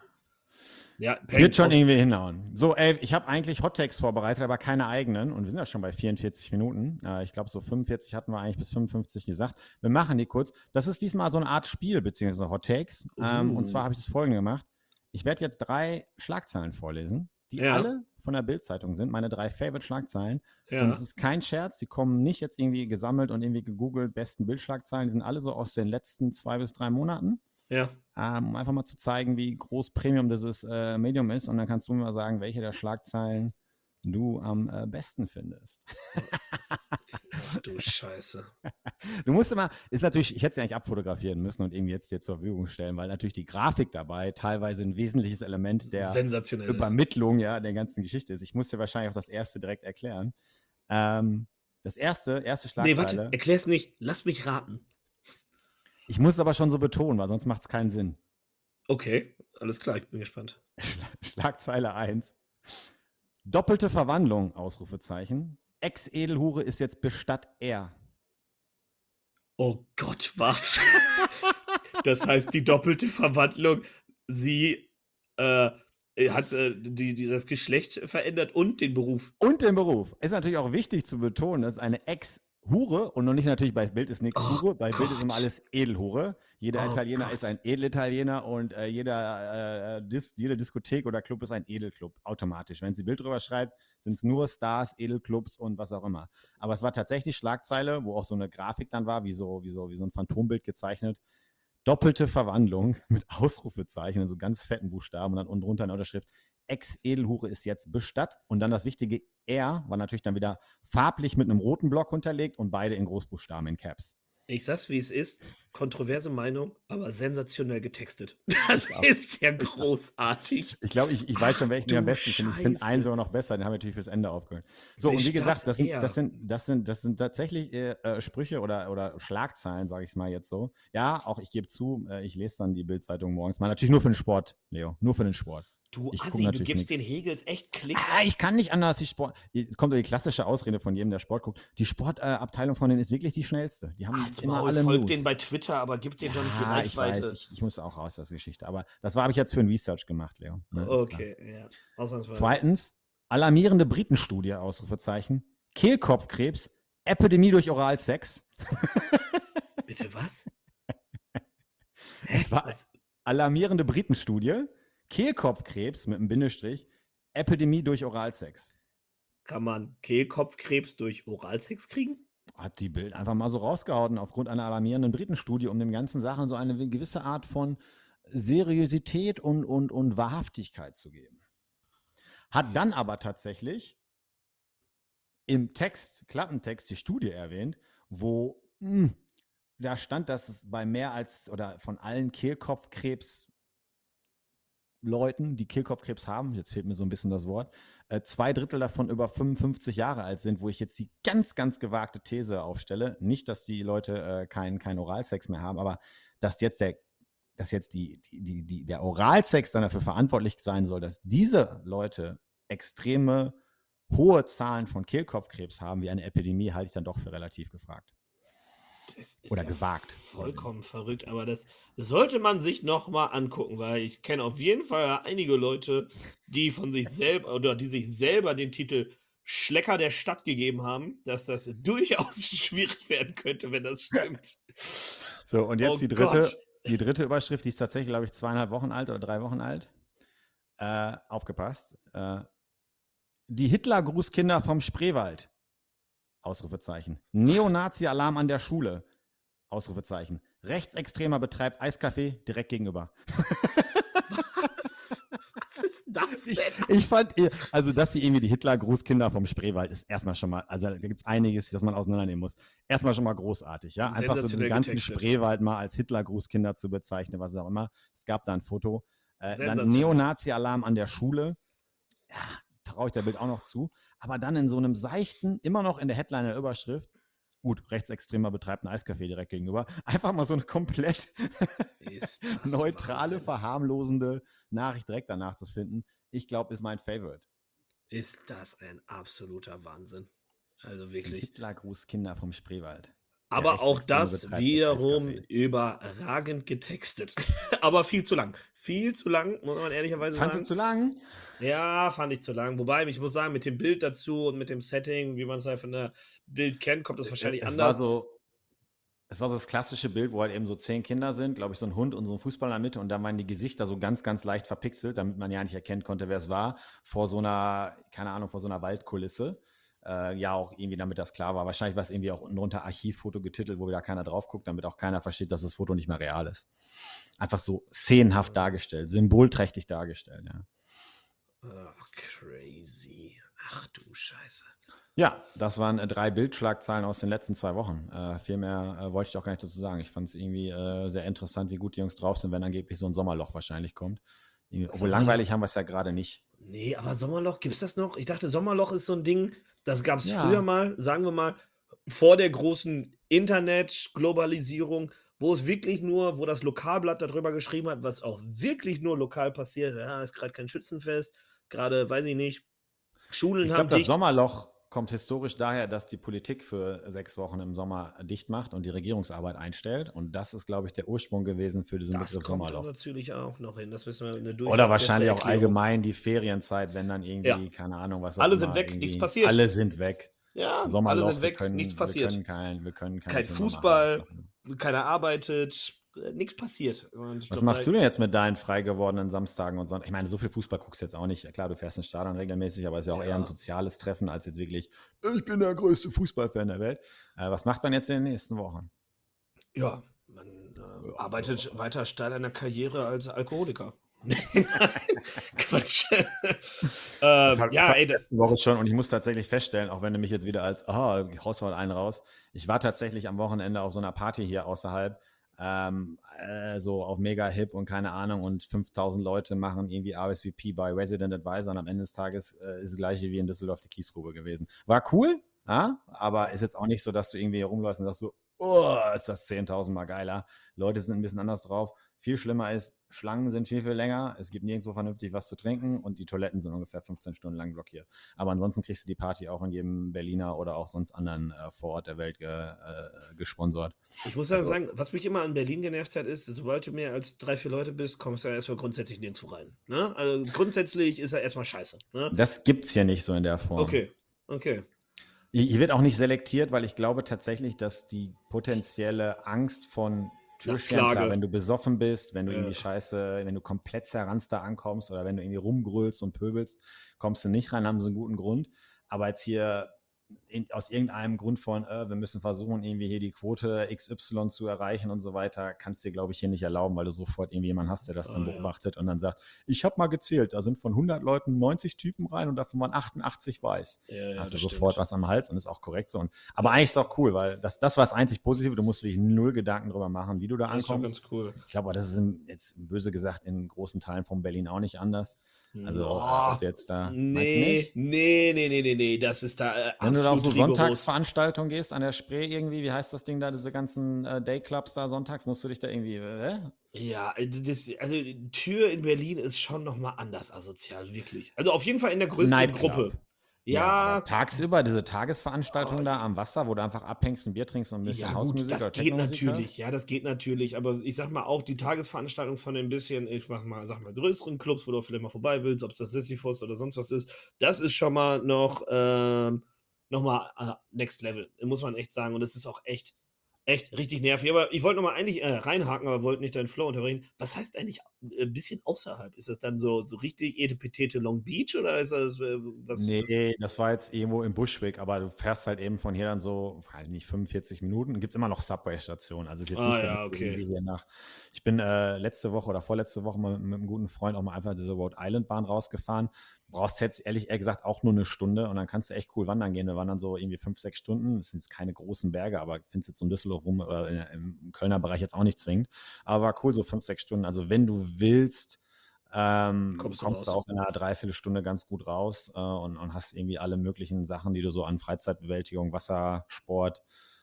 ja Wird schon irgendwie hinhauen. So, ey, ich habe eigentlich Hottakes vorbereitet, aber keine eigenen. Und wir sind ja schon bei 44 Minuten. Äh, ich glaube, so 45 hatten wir eigentlich bis 55 gesagt. Wir machen die kurz. Das ist diesmal so eine Art Spiel, beziehungsweise Hottakes. Ähm, uh. Und zwar habe ich das folgende gemacht. Ich werde jetzt drei Schlagzeilen vorlesen, die ja. alle von der Bildzeitung sind, meine drei Favorite-Schlagzeilen. Ja. Und es ist kein Scherz, die kommen nicht jetzt irgendwie gesammelt und irgendwie gegoogelt, besten Bildschlagzeilen, die sind alle so aus den letzten zwei bis drei Monaten. Ja. Ähm, um einfach mal zu zeigen, wie groß Premium dieses äh, Medium ist. Und dann kannst du mir mal sagen, welche der Schlagzeilen du am äh, besten findest. Ach, du Scheiße. Du musst immer, ist natürlich, ich hätte sie eigentlich abfotografieren müssen und irgendwie jetzt dir zur Verfügung stellen, weil natürlich die Grafik dabei teilweise ein wesentliches Element der Übermittlung ja, der ganzen Geschichte ist. Ich muss dir wahrscheinlich auch das erste direkt erklären. Ähm, das erste, erste Schlagzeile. Nee, warte, erklär's nicht. Lass mich raten. Ich muss es aber schon so betonen, weil sonst macht es keinen Sinn. Okay, alles klar, ich bin gespannt. Schlagzeile 1. Doppelte Verwandlung, Ausrufezeichen. Ex-Edelhure ist jetzt bestatt er. Oh Gott, was? das heißt, die doppelte Verwandlung, sie äh, hat äh, die, die, das Geschlecht verändert und den Beruf. Und den Beruf. Ist natürlich auch wichtig zu betonen, dass eine Ex Hure und noch nicht natürlich bei Bild ist nichts oh Hure, bei Gott. Bild ist immer alles Edelhure. Jeder oh Italiener Gott. ist ein Edelitaliener und äh, jeder, äh, Dis, jede Diskothek oder Club ist ein Edelclub, automatisch. Wenn sie Bild drüber schreibt, sind es nur Stars, Edelclubs und was auch immer. Aber es war tatsächlich Schlagzeile, wo auch so eine Grafik dann war, wie so, wie so, wie so ein Phantombild gezeichnet. Doppelte Verwandlung mit Ausrufezeichen, also ganz fetten Buchstaben und dann unten drunter eine Unterschrift. Ex-Edelhure ist jetzt bestattet. Und dann das wichtige R war natürlich dann wieder farblich mit einem roten Block unterlegt und beide in Großbuchstaben in Caps. Ich sag's, wie es ist. Kontroverse Meinung, aber sensationell getextet. Das ja. ist ja großartig. Ich glaube, ich, ich weiß schon, welchen ich am besten finde. Ich finde einen sogar noch besser. Den haben wir natürlich fürs Ende aufgehört. So, und wie gesagt, das sind, das sind, das sind, das sind tatsächlich äh, äh Sprüche oder, oder Schlagzeilen, sage ich es mal jetzt so. Ja, auch ich gebe zu, äh, ich lese dann die Bildzeitung morgens mal. Natürlich nur für den Sport, Leo. Nur für den Sport. Du ich Assi, du gibst nix. den Hegels echt Klicks. Ah, ich kann nicht anders. Die Sport, es kommt die klassische Ausrede von jedem, der Sport guckt. Die Sportabteilung äh, von denen ist wirklich die schnellste. Die haben Als immer Maul, alle folgt den bei Twitter, aber gibt den ja, doch nicht die Reichweite. Ich weiß, ich, ich muss auch raus aus der Geschichte. Aber das habe ich jetzt für ein Research gemacht, Leo. Ne, okay, ja. Zweitens, alarmierende Britenstudie, Ausrufezeichen. Kehlkopfkrebs, Epidemie durch Oralsex. Bitte was? Es war alarmierende Britenstudie. Kehlkopfkrebs mit einem Bindestrich, Epidemie durch Oralsex. Kann man Kehlkopfkrebs durch Oralsex kriegen? Hat die Bild einfach mal so rausgehauen, aufgrund einer alarmierenden Britenstudie, um dem ganzen Sachen so eine gewisse Art von Seriosität und, und, und Wahrhaftigkeit zu geben. Hat dann aber tatsächlich im Text, Klappentext, die Studie erwähnt, wo mh, hm, da stand, dass es bei mehr als oder von allen Kehlkopfkrebs Leuten, die Kehlkopfkrebs haben, jetzt fehlt mir so ein bisschen das Wort, äh, zwei Drittel davon über 55 Jahre alt sind, wo ich jetzt die ganz, ganz gewagte These aufstelle. Nicht, dass die Leute äh, keinen kein Oralsex mehr haben, aber dass jetzt der dass jetzt die, die, die, der Oralsex dann dafür verantwortlich sein soll, dass diese Leute extreme hohe Zahlen von Kehlkopfkrebs haben, wie eine Epidemie, halte ich dann doch für relativ gefragt. Oder ja gewagt. Vollkommen verrückt, aber das sollte man sich nochmal angucken, weil ich kenne auf jeden Fall einige Leute, die von sich selber oder die sich selber den Titel Schlecker der Stadt gegeben haben, dass das durchaus schwierig werden könnte, wenn das stimmt. So, und jetzt oh die dritte, die dritte Überschrift, die ist tatsächlich, glaube ich, zweieinhalb Wochen alt oder drei Wochen alt. Äh, aufgepasst. Äh, die Hitler-Grußkinder vom Spreewald. Ausrufezeichen. Neonazi-Alarm an der Schule. Ausrufezeichen. Rechtsextremer betreibt Eiskaffee direkt gegenüber. Was? Was ist das denn? Ich, ich fand, also, dass sie irgendwie die Hitler-Grußkinder vom Spreewald ist erstmal schon mal, also da gibt es einiges, das man auseinandernehmen muss. Erstmal schon mal großartig, ja. Einfach so den ganzen getextet. Spreewald mal als Hitler-Grußkinder zu bezeichnen, was auch immer. Es gab da ein Foto. Äh, dann Neonazi-Alarm an der Schule. Ja, traue ich der Bild auch noch zu. Aber dann in so einem seichten, immer noch in der Headline der Überschrift, gut, Rechtsextremer betreibt ein Eiscafé direkt gegenüber, einfach mal so eine komplett neutrale, Wahnsinn. verharmlosende Nachricht direkt danach zu finden. Ich glaube, ist mein Favorite. Ist das ein absoluter Wahnsinn. Also wirklich. Hitlergruß Kinder vom Spreewald. Aber auch das wiederum überragend getextet. Aber viel zu lang. Viel zu lang, muss man ehrlicherweise Fandst sagen. Fandest du zu lang? Ja, fand ich zu lang. Wobei, ich muss sagen, mit dem Bild dazu und mit dem Setting, wie man es halt von der Bild kennt, kommt das wahrscheinlich es anders. War so, es war so das klassische Bild, wo halt eben so zehn Kinder sind, glaube ich, so ein Hund und so ein Fußball in der Mitte und da waren die Gesichter so ganz, ganz leicht verpixelt, damit man ja nicht erkennen konnte, wer es war, vor so einer, keine Ahnung, vor so einer Waldkulisse. Äh, ja, auch irgendwie, damit das klar war. Wahrscheinlich war es irgendwie auch unten drunter Archivfoto getitelt, wo wieder keiner drauf guckt, damit auch keiner versteht, dass das Foto nicht mehr real ist. Einfach so szenenhaft dargestellt, symbolträchtig dargestellt, ja. Ach, crazy. Ach du Scheiße. Ja, das waren äh, drei Bildschlagzeilen aus den letzten zwei Wochen. Äh, viel mehr äh, wollte ich auch gar nicht dazu sagen. Ich fand es irgendwie äh, sehr interessant, wie gut die Jungs drauf sind, wenn angeblich so ein Sommerloch wahrscheinlich kommt. Obwohl langweilig haben wir es ja gerade nicht. Nee, aber Sommerloch, gibt es das noch? Ich dachte, Sommerloch ist so ein Ding, das gab es ja. früher mal, sagen wir mal, vor der großen Internet-Globalisierung, wo es wirklich nur, wo das Lokalblatt darüber geschrieben hat, was auch wirklich nur lokal passiert. Ja, ist gerade kein Schützenfest, gerade, weiß ich nicht, Schulen ich glaub, haben. Ich glaube, das Sommerloch kommt historisch daher, dass die Politik für sechs Wochen im Sommer dicht macht und die Regierungsarbeit einstellt. Und das ist, glaube ich, der Ursprung gewesen für diesen das Begriff Sommerloch. Das natürlich auch noch hin. Das wissen wir eine Oder wahrscheinlich auch allgemein die Ferienzeit, wenn dann irgendwie, ja. keine Ahnung, was Alle sind weg, nichts passiert. Alle sind weg. Ja, Sommerloch, alle sind weg, können, nichts passiert. Wir können kein, wir können kein Fußball, keiner arbeitet, nichts passiert. Was glaub, machst du denn jetzt mit deinen frei gewordenen Samstagen und Sonntagen? Ich meine, so viel Fußball guckst du jetzt auch nicht. Klar, du fährst ins Stadion regelmäßig, aber es ist ja auch ja. eher ein soziales Treffen als jetzt wirklich, ich bin der größte Fußballfan der Welt. Äh, was macht man jetzt in den nächsten Wochen? Ja, man äh, arbeitet weiter steil an der Karriere als Alkoholiker. Quatsch. ähm, hat, ja, ey, das Woche schon und ich muss tatsächlich feststellen, auch wenn du mich jetzt wieder als, aha, ich haust halt einen raus. Ich war tatsächlich am Wochenende auf so einer Party hier außerhalb ähm, äh, so auf mega hip und keine Ahnung und 5000 Leute machen irgendwie RSVP bei Resident Advisor und am Ende des Tages äh, ist das gleiche wie in Düsseldorf die Kiesgrube gewesen. War cool, ja? aber ist jetzt auch nicht so, dass du irgendwie rumläufst und sagst so, oh, ist das 10.000 Mal geiler. Leute sind ein bisschen anders drauf. Viel schlimmer ist, Schlangen sind viel, viel länger. Es gibt nirgendwo vernünftig was zu trinken und die Toiletten sind ungefähr 15 Stunden lang blockiert. Aber ansonsten kriegst du die Party auch in jedem Berliner oder auch sonst anderen äh, Vorort der Welt ge, äh, gesponsert. Ich muss also, sagen, was mich immer an Berlin genervt hat, ist, sobald du mehr als drei, vier Leute bist, kommst du ja erstmal grundsätzlich nirgendwo rein. Ne? Also grundsätzlich ist er erstmal scheiße. Ne? Das gibt's hier nicht so in der Form. Okay, okay. Hier wird auch nicht selektiert, weil ich glaube tatsächlich, dass die potenzielle Angst von Türstern, klar, wenn du besoffen bist, wenn du irgendwie scheiße, wenn du komplett zerranzt da ankommst oder wenn du irgendwie rumgrölst und pöbelst, kommst du nicht rein, haben sie einen guten Grund. Aber jetzt hier in, aus irgendeinem Grund von, äh, wir müssen versuchen, irgendwie hier die Quote XY zu erreichen und so weiter, kannst du dir, glaube ich, hier nicht erlauben, weil du sofort irgendwie jemanden hast, der das dann oh, beobachtet ja. und dann sagt, ich habe mal gezählt, da sind von 100 Leuten 90 Typen rein und davon waren 88 weiß. Ja, ja, hast du sofort stimmt. was am Hals und ist auch korrekt so. Und, aber eigentlich ist es auch cool, weil das, das war das einzig Positive, du musst dich null Gedanken darüber machen, wie du da ankommst. Das ist ganz cool. Ich glaube, das ist jetzt böse gesagt in großen Teilen von Berlin auch nicht anders. Also oh, jetzt da. Nee, nee, nee, nee, nee, nee, das ist da. Äh, Wenn du da auf so Sonntagsveranstaltungen gehst an der Spree irgendwie, wie heißt das Ding da, diese ganzen äh, Dayclubs da sonntags, musst du dich da irgendwie. Äh? Ja, äh, das, also die Tür in Berlin ist schon nochmal anders asozial, wirklich. Also auf jeden Fall in der größten Gruppe. Ja. ja tagsüber, diese Tagesveranstaltung da am Wasser, wo du einfach abhängst, ein Bier trinkst und ein bisschen ja, Hausmusik gut, das geht natürlich, hast? ja, das geht natürlich, aber ich sag mal auch die Tagesveranstaltung von ein bisschen, ich mach mal, sag mal, größeren Clubs, wo du vielleicht mal vorbei willst, ob es das Sisyphus oder sonst was ist, das ist schon mal noch, ähm, noch mal uh, Next Level, muss man echt sagen und es ist auch echt, Echt, richtig nervig. Aber ich wollte nochmal eigentlich äh, reinhaken, aber wollte nicht deinen Flow unterbrechen. Was heißt eigentlich ein äh, bisschen außerhalb? Ist das dann so, so richtig Etepetete Long Beach oder ist das äh, was? Nee, was? das war jetzt irgendwo im Bushwick, aber du fährst halt eben von hier dann so, halt nicht 45 Minuten. Gibt es immer noch Subway-Stationen. Also ist jetzt ah, nicht ja, so, okay. hier nach. Ich bin äh, letzte Woche oder vorletzte Woche mal mit, einem guten Freund auch mal einfach diese Rhode Island Bahn rausgefahren brauchst jetzt ehrlich gesagt auch nur eine Stunde und dann kannst du echt cool wandern gehen. Wir wandern so irgendwie fünf, sechs Stunden. Das sind jetzt keine großen Berge, aber findest jetzt so in Düsseldorf rum oder im Kölner Bereich jetzt auch nicht zwingend. Aber war cool, so fünf, sechs Stunden. Also wenn du willst, ähm, kommst, du, kommst du, auch in einer Dreiviertelstunde ganz gut raus äh, und, und, hast irgendwie alle möglichen Sachen, die du so an Freizeitbewältigung, Wassersport,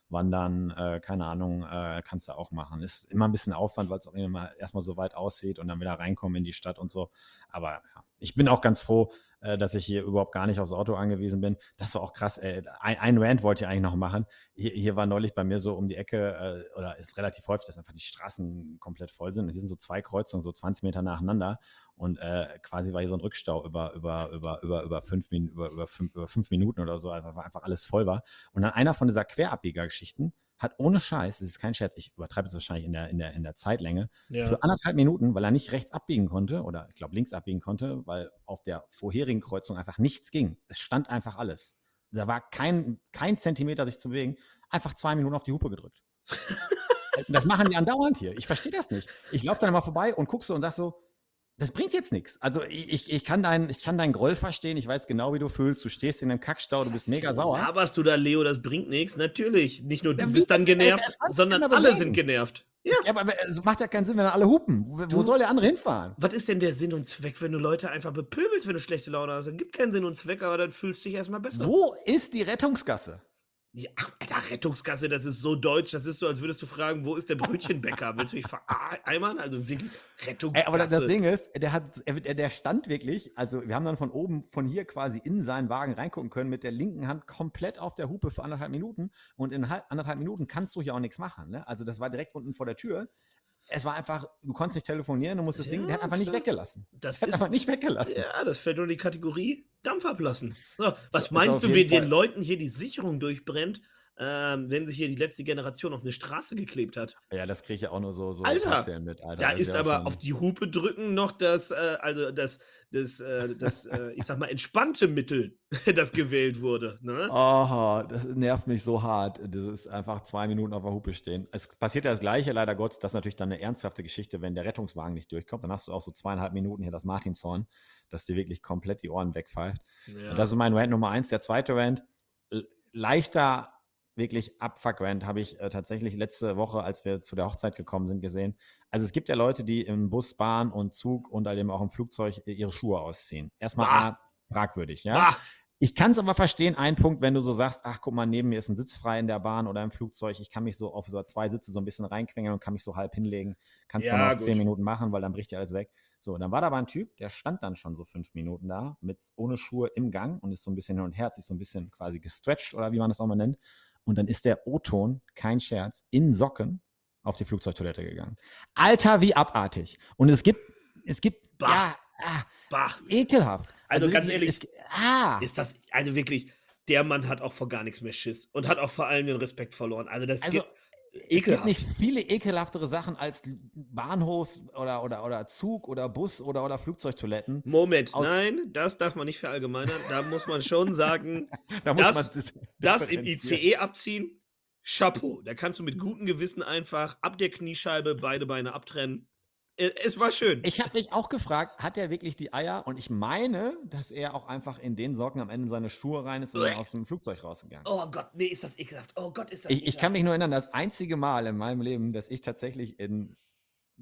Wandern, äh, keine Ahnung, äh, kannst du auch machen. Ist immer ein bisschen Aufwand, weil es auch immer erstmal so weit aussieht und dann wieder reinkommen in die Stadt und so. Aber ja, ich bin auch ganz froh, äh, dass ich hier überhaupt gar nicht aufs Auto angewiesen bin. Das war auch krass. Ey. Ein, Rant wollte ich eigentlich noch machen. Hier, hier war neulich bei mir so um die Ecke, äh, oder ist relativ häufig, dass einfach die Straßen komplett voll sind. Und hier sind so zwei Kreuzungen, so 20 Meter nacheinander. Und äh, quasi war hier so ein Rückstau über, über, über, über, über, fünf, über, über, fünf, über fünf Minuten oder so, weil einfach alles voll war. Und dann einer von dieser Querabbieger-Geschichten, hat ohne Scheiß, das ist kein Scherz, ich übertreibe es wahrscheinlich in der, in der, in der Zeitlänge, ja. für anderthalb Minuten, weil er nicht rechts abbiegen konnte oder ich glaube links abbiegen konnte, weil auf der vorherigen Kreuzung einfach nichts ging. Es stand einfach alles. Da war kein, kein Zentimeter sich zu bewegen, einfach zwei Minuten auf die Hupe gedrückt. das machen die andauernd hier. Ich verstehe das nicht. Ich laufe dann mal vorbei und gucke so und sag so, das bringt jetzt nichts. Also ich, ich, kann deinen ich kann deinen Groll verstehen, ich weiß genau, wie du fühlst. Du stehst in einem Kackstau, du bist mega sauer. laberst du da, Leo? Das bringt nichts. Natürlich. Nicht nur du Ja, bist dann denn? Ey, genervt, du sondern alle überlegen. sind genervt. Ja. Ja, aber es macht ja keinen Sinn, wenn alle hupen. Wo, Du- soll der andere hinfahren? Was ist denn der Sinn und Zweck, wenn du Leute einfach bepöbelst, wenn du schlechte Laune hast? Dann gibt keinen Sinn und Zweck, aber dann fühlst du dich erstmal besser. Wo ist die Rettungsgasse? Ja, ach, Alter, Rettungsgasse, das ist so deutsch. Das ist so, als würdest du fragen, wo ist der Brötchenbäcker? Willst du mich vereimern? Also wirklich Rettungsgasse. Ey, aber das, Ding ist, der, hat, er, der stand wirklich, also wir haben dann von oben, von hier quasi in seinen Wagen reingucken können, mit der linken Hand komplett auf der Hupe für anderthalb Minuten. Und in halb, anderthalb Minuten kannst du hier auch nichts machen. Ne? Also das war direkt unten vor der Tür. Es war einfach, du konntest nicht telefonieren, du musst das Ding, der hat Ja, einfach nicht weggelassen. das Der hat ist einfach nicht weggelassen. Ja, das fällt nur in die Kategorie Dampf ablassen. So, was ist meinst du, wie den Leuten hier die Sicherung durchbrennt, ähm, wenn sich hier die letzte Generation auf eine Straße geklebt hat? Ja, das kriege ich ja auch nur so, so Alter, mit, Alter. Da ist ja aber schon- auf die Hupe drücken noch das, äh, also das, das, äh, das äh, ich sag mal, entspannte Mittel, das gewählt wurde. Ne? Oh, das nervt mich so hart. Das ist einfach zwei Minuten auf der Hupe stehen. Es passiert ja das Gleiche, leider Gottes. Das ist natürlich dann eine ernsthafte Geschichte, wenn der Rettungswagen nicht durchkommt. Dann hast du auch so zweieinhalb Minuten hier das Martinshorn, dass dir wirklich komplett die Ohren wegpfeift. Ja. Und das ist mein Rant Nummer eins. Der zweite Rant, leichter, wirklich Abfuck-Rant, habe ich äh, tatsächlich letzte Woche, als wir zu der Hochzeit gekommen sind, gesehen. Also es gibt ja Leute, die im Bus, Bahn und Zug und halt eben auch im Flugzeug ihre Schuhe ausziehen. Erstmal Bah. A, fragwürdig, ja. Ah, Ich kann es aber verstehen, ein Punkt, wenn du so sagst, ach guck mal, neben mir ist ein Sitz frei in der Bahn oder im Flugzeug, ich kann mich so auf so zwei Sitze so ein bisschen reinquengeln und kann mich so halb hinlegen, kann zwar Ja, noch gut. zehn Minuten machen, weil dann bricht ja alles weg. So, und dann war da aber ein Typ, der stand dann schon so fünf Minuten da, mit ohne Schuhe im Gang und ist so ein bisschen hin und her, hat sich so ein bisschen quasi gestretched oder wie man das auch mal nennt. Und dann ist der O-Ton, kein Scherz, in Socken auf die Flugzeugtoilette gegangen. Alter, wie abartig. Und es gibt, es gibt, Bah. ja, ah, bah. ekelhaft. Also ganz wirklich, ehrlich, es, ah. Ist das, also wirklich, der Mann hat auch vor gar nichts mehr Schiss und hat auch vor allem den Respekt verloren. Also das Also, geht Es gibt ekelhaft. nicht viele ekelhaftere Sachen als Bahnhofs- oder, oder, oder Zug- oder Bus- oder, oder Flugzeugtoiletten. Moment, aus- nein, das darf man nicht verallgemeinern. Da muss man schon sagen, Da Das- das, das im. ICE abziehen, Chapeau. Da kannst du mit gutem Gewissen einfach ab der Kniescheibe beide Beine abtrennen. Äh, Es war schön. Ich habe mich auch gefragt, hat er wirklich die Eier? Und ich meine, dass er auch einfach in den Socken am Ende in seine Schuhe rein ist und dann aus dem Flugzeug rausgegangen. oh Gott, nee, ist das ekelhaft. Oh Gott, ist das Ich, ich kann ekelhaft. mich nur erinnern, das einzige Mal in meinem Leben, dass ich tatsächlich in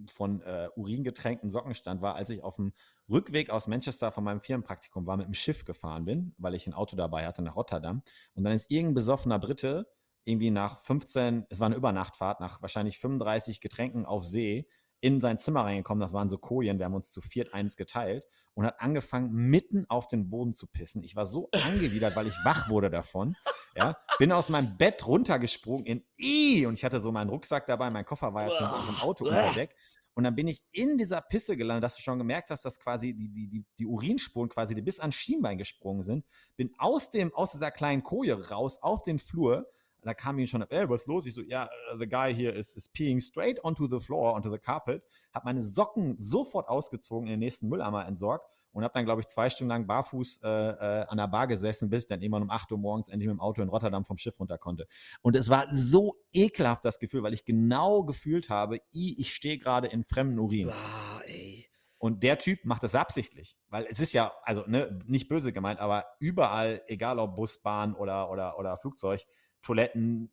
von äh, uringetränkten Socken stand, war, als ich auf dem Rückweg aus Manchester von meinem Firmenpraktikum war, mit dem Schiff gefahren bin, weil ich ein Auto dabei hatte nach Rotterdam. Und dann ist irgendein besoffener Brite irgendwie nach 15, es war eine Übernachtfahrt, nach wahrscheinlich 35 Getränken auf See, in sein Zimmer reingekommen. Das waren so Kojen, wir haben uns zu viert eins geteilt und hat angefangen, mitten auf den Boden zu pissen. Ich war so angewidert, weil ich wach wurde davon. Ja, bin aus meinem Bett runtergesprungen in I und ich hatte so meinen Rucksack dabei, mein Koffer war jetzt noch im Auto unter Deck. Und dann bin ich in dieser Pisse gelandet, dass du schon gemerkt hast, dass quasi die, die, die, Urinspuren quasi die bis ans Schienbein gesprungen sind. Bin aus, dem, aus dieser kleinen Koje raus auf den Flur. Und da kam ihm schon, ey, was ist los? Ich so, ja, uh, the guy here is, is peeing straight onto the floor, onto the carpet. Hab meine Socken sofort ausgezogen, in den nächsten Mülleimer entsorgt und habe dann, glaube ich, zwei Stunden lang barfuß äh, äh, an der Bar gesessen, bis ich dann irgendwann um 8 Uhr morgens endlich mit dem Auto in Rotterdam vom Schiff runter konnte. Und es war so ekelhaft, das Gefühl, weil ich genau gefühlt habe, i, ich stehe gerade in fremden Urin. Bah, ey. Und der Typ macht das absichtlich, weil es ist ja, also ne, nicht böse gemeint, aber überall, egal ob Bus, Bahn oder, oder, oder Flugzeug, Toiletten,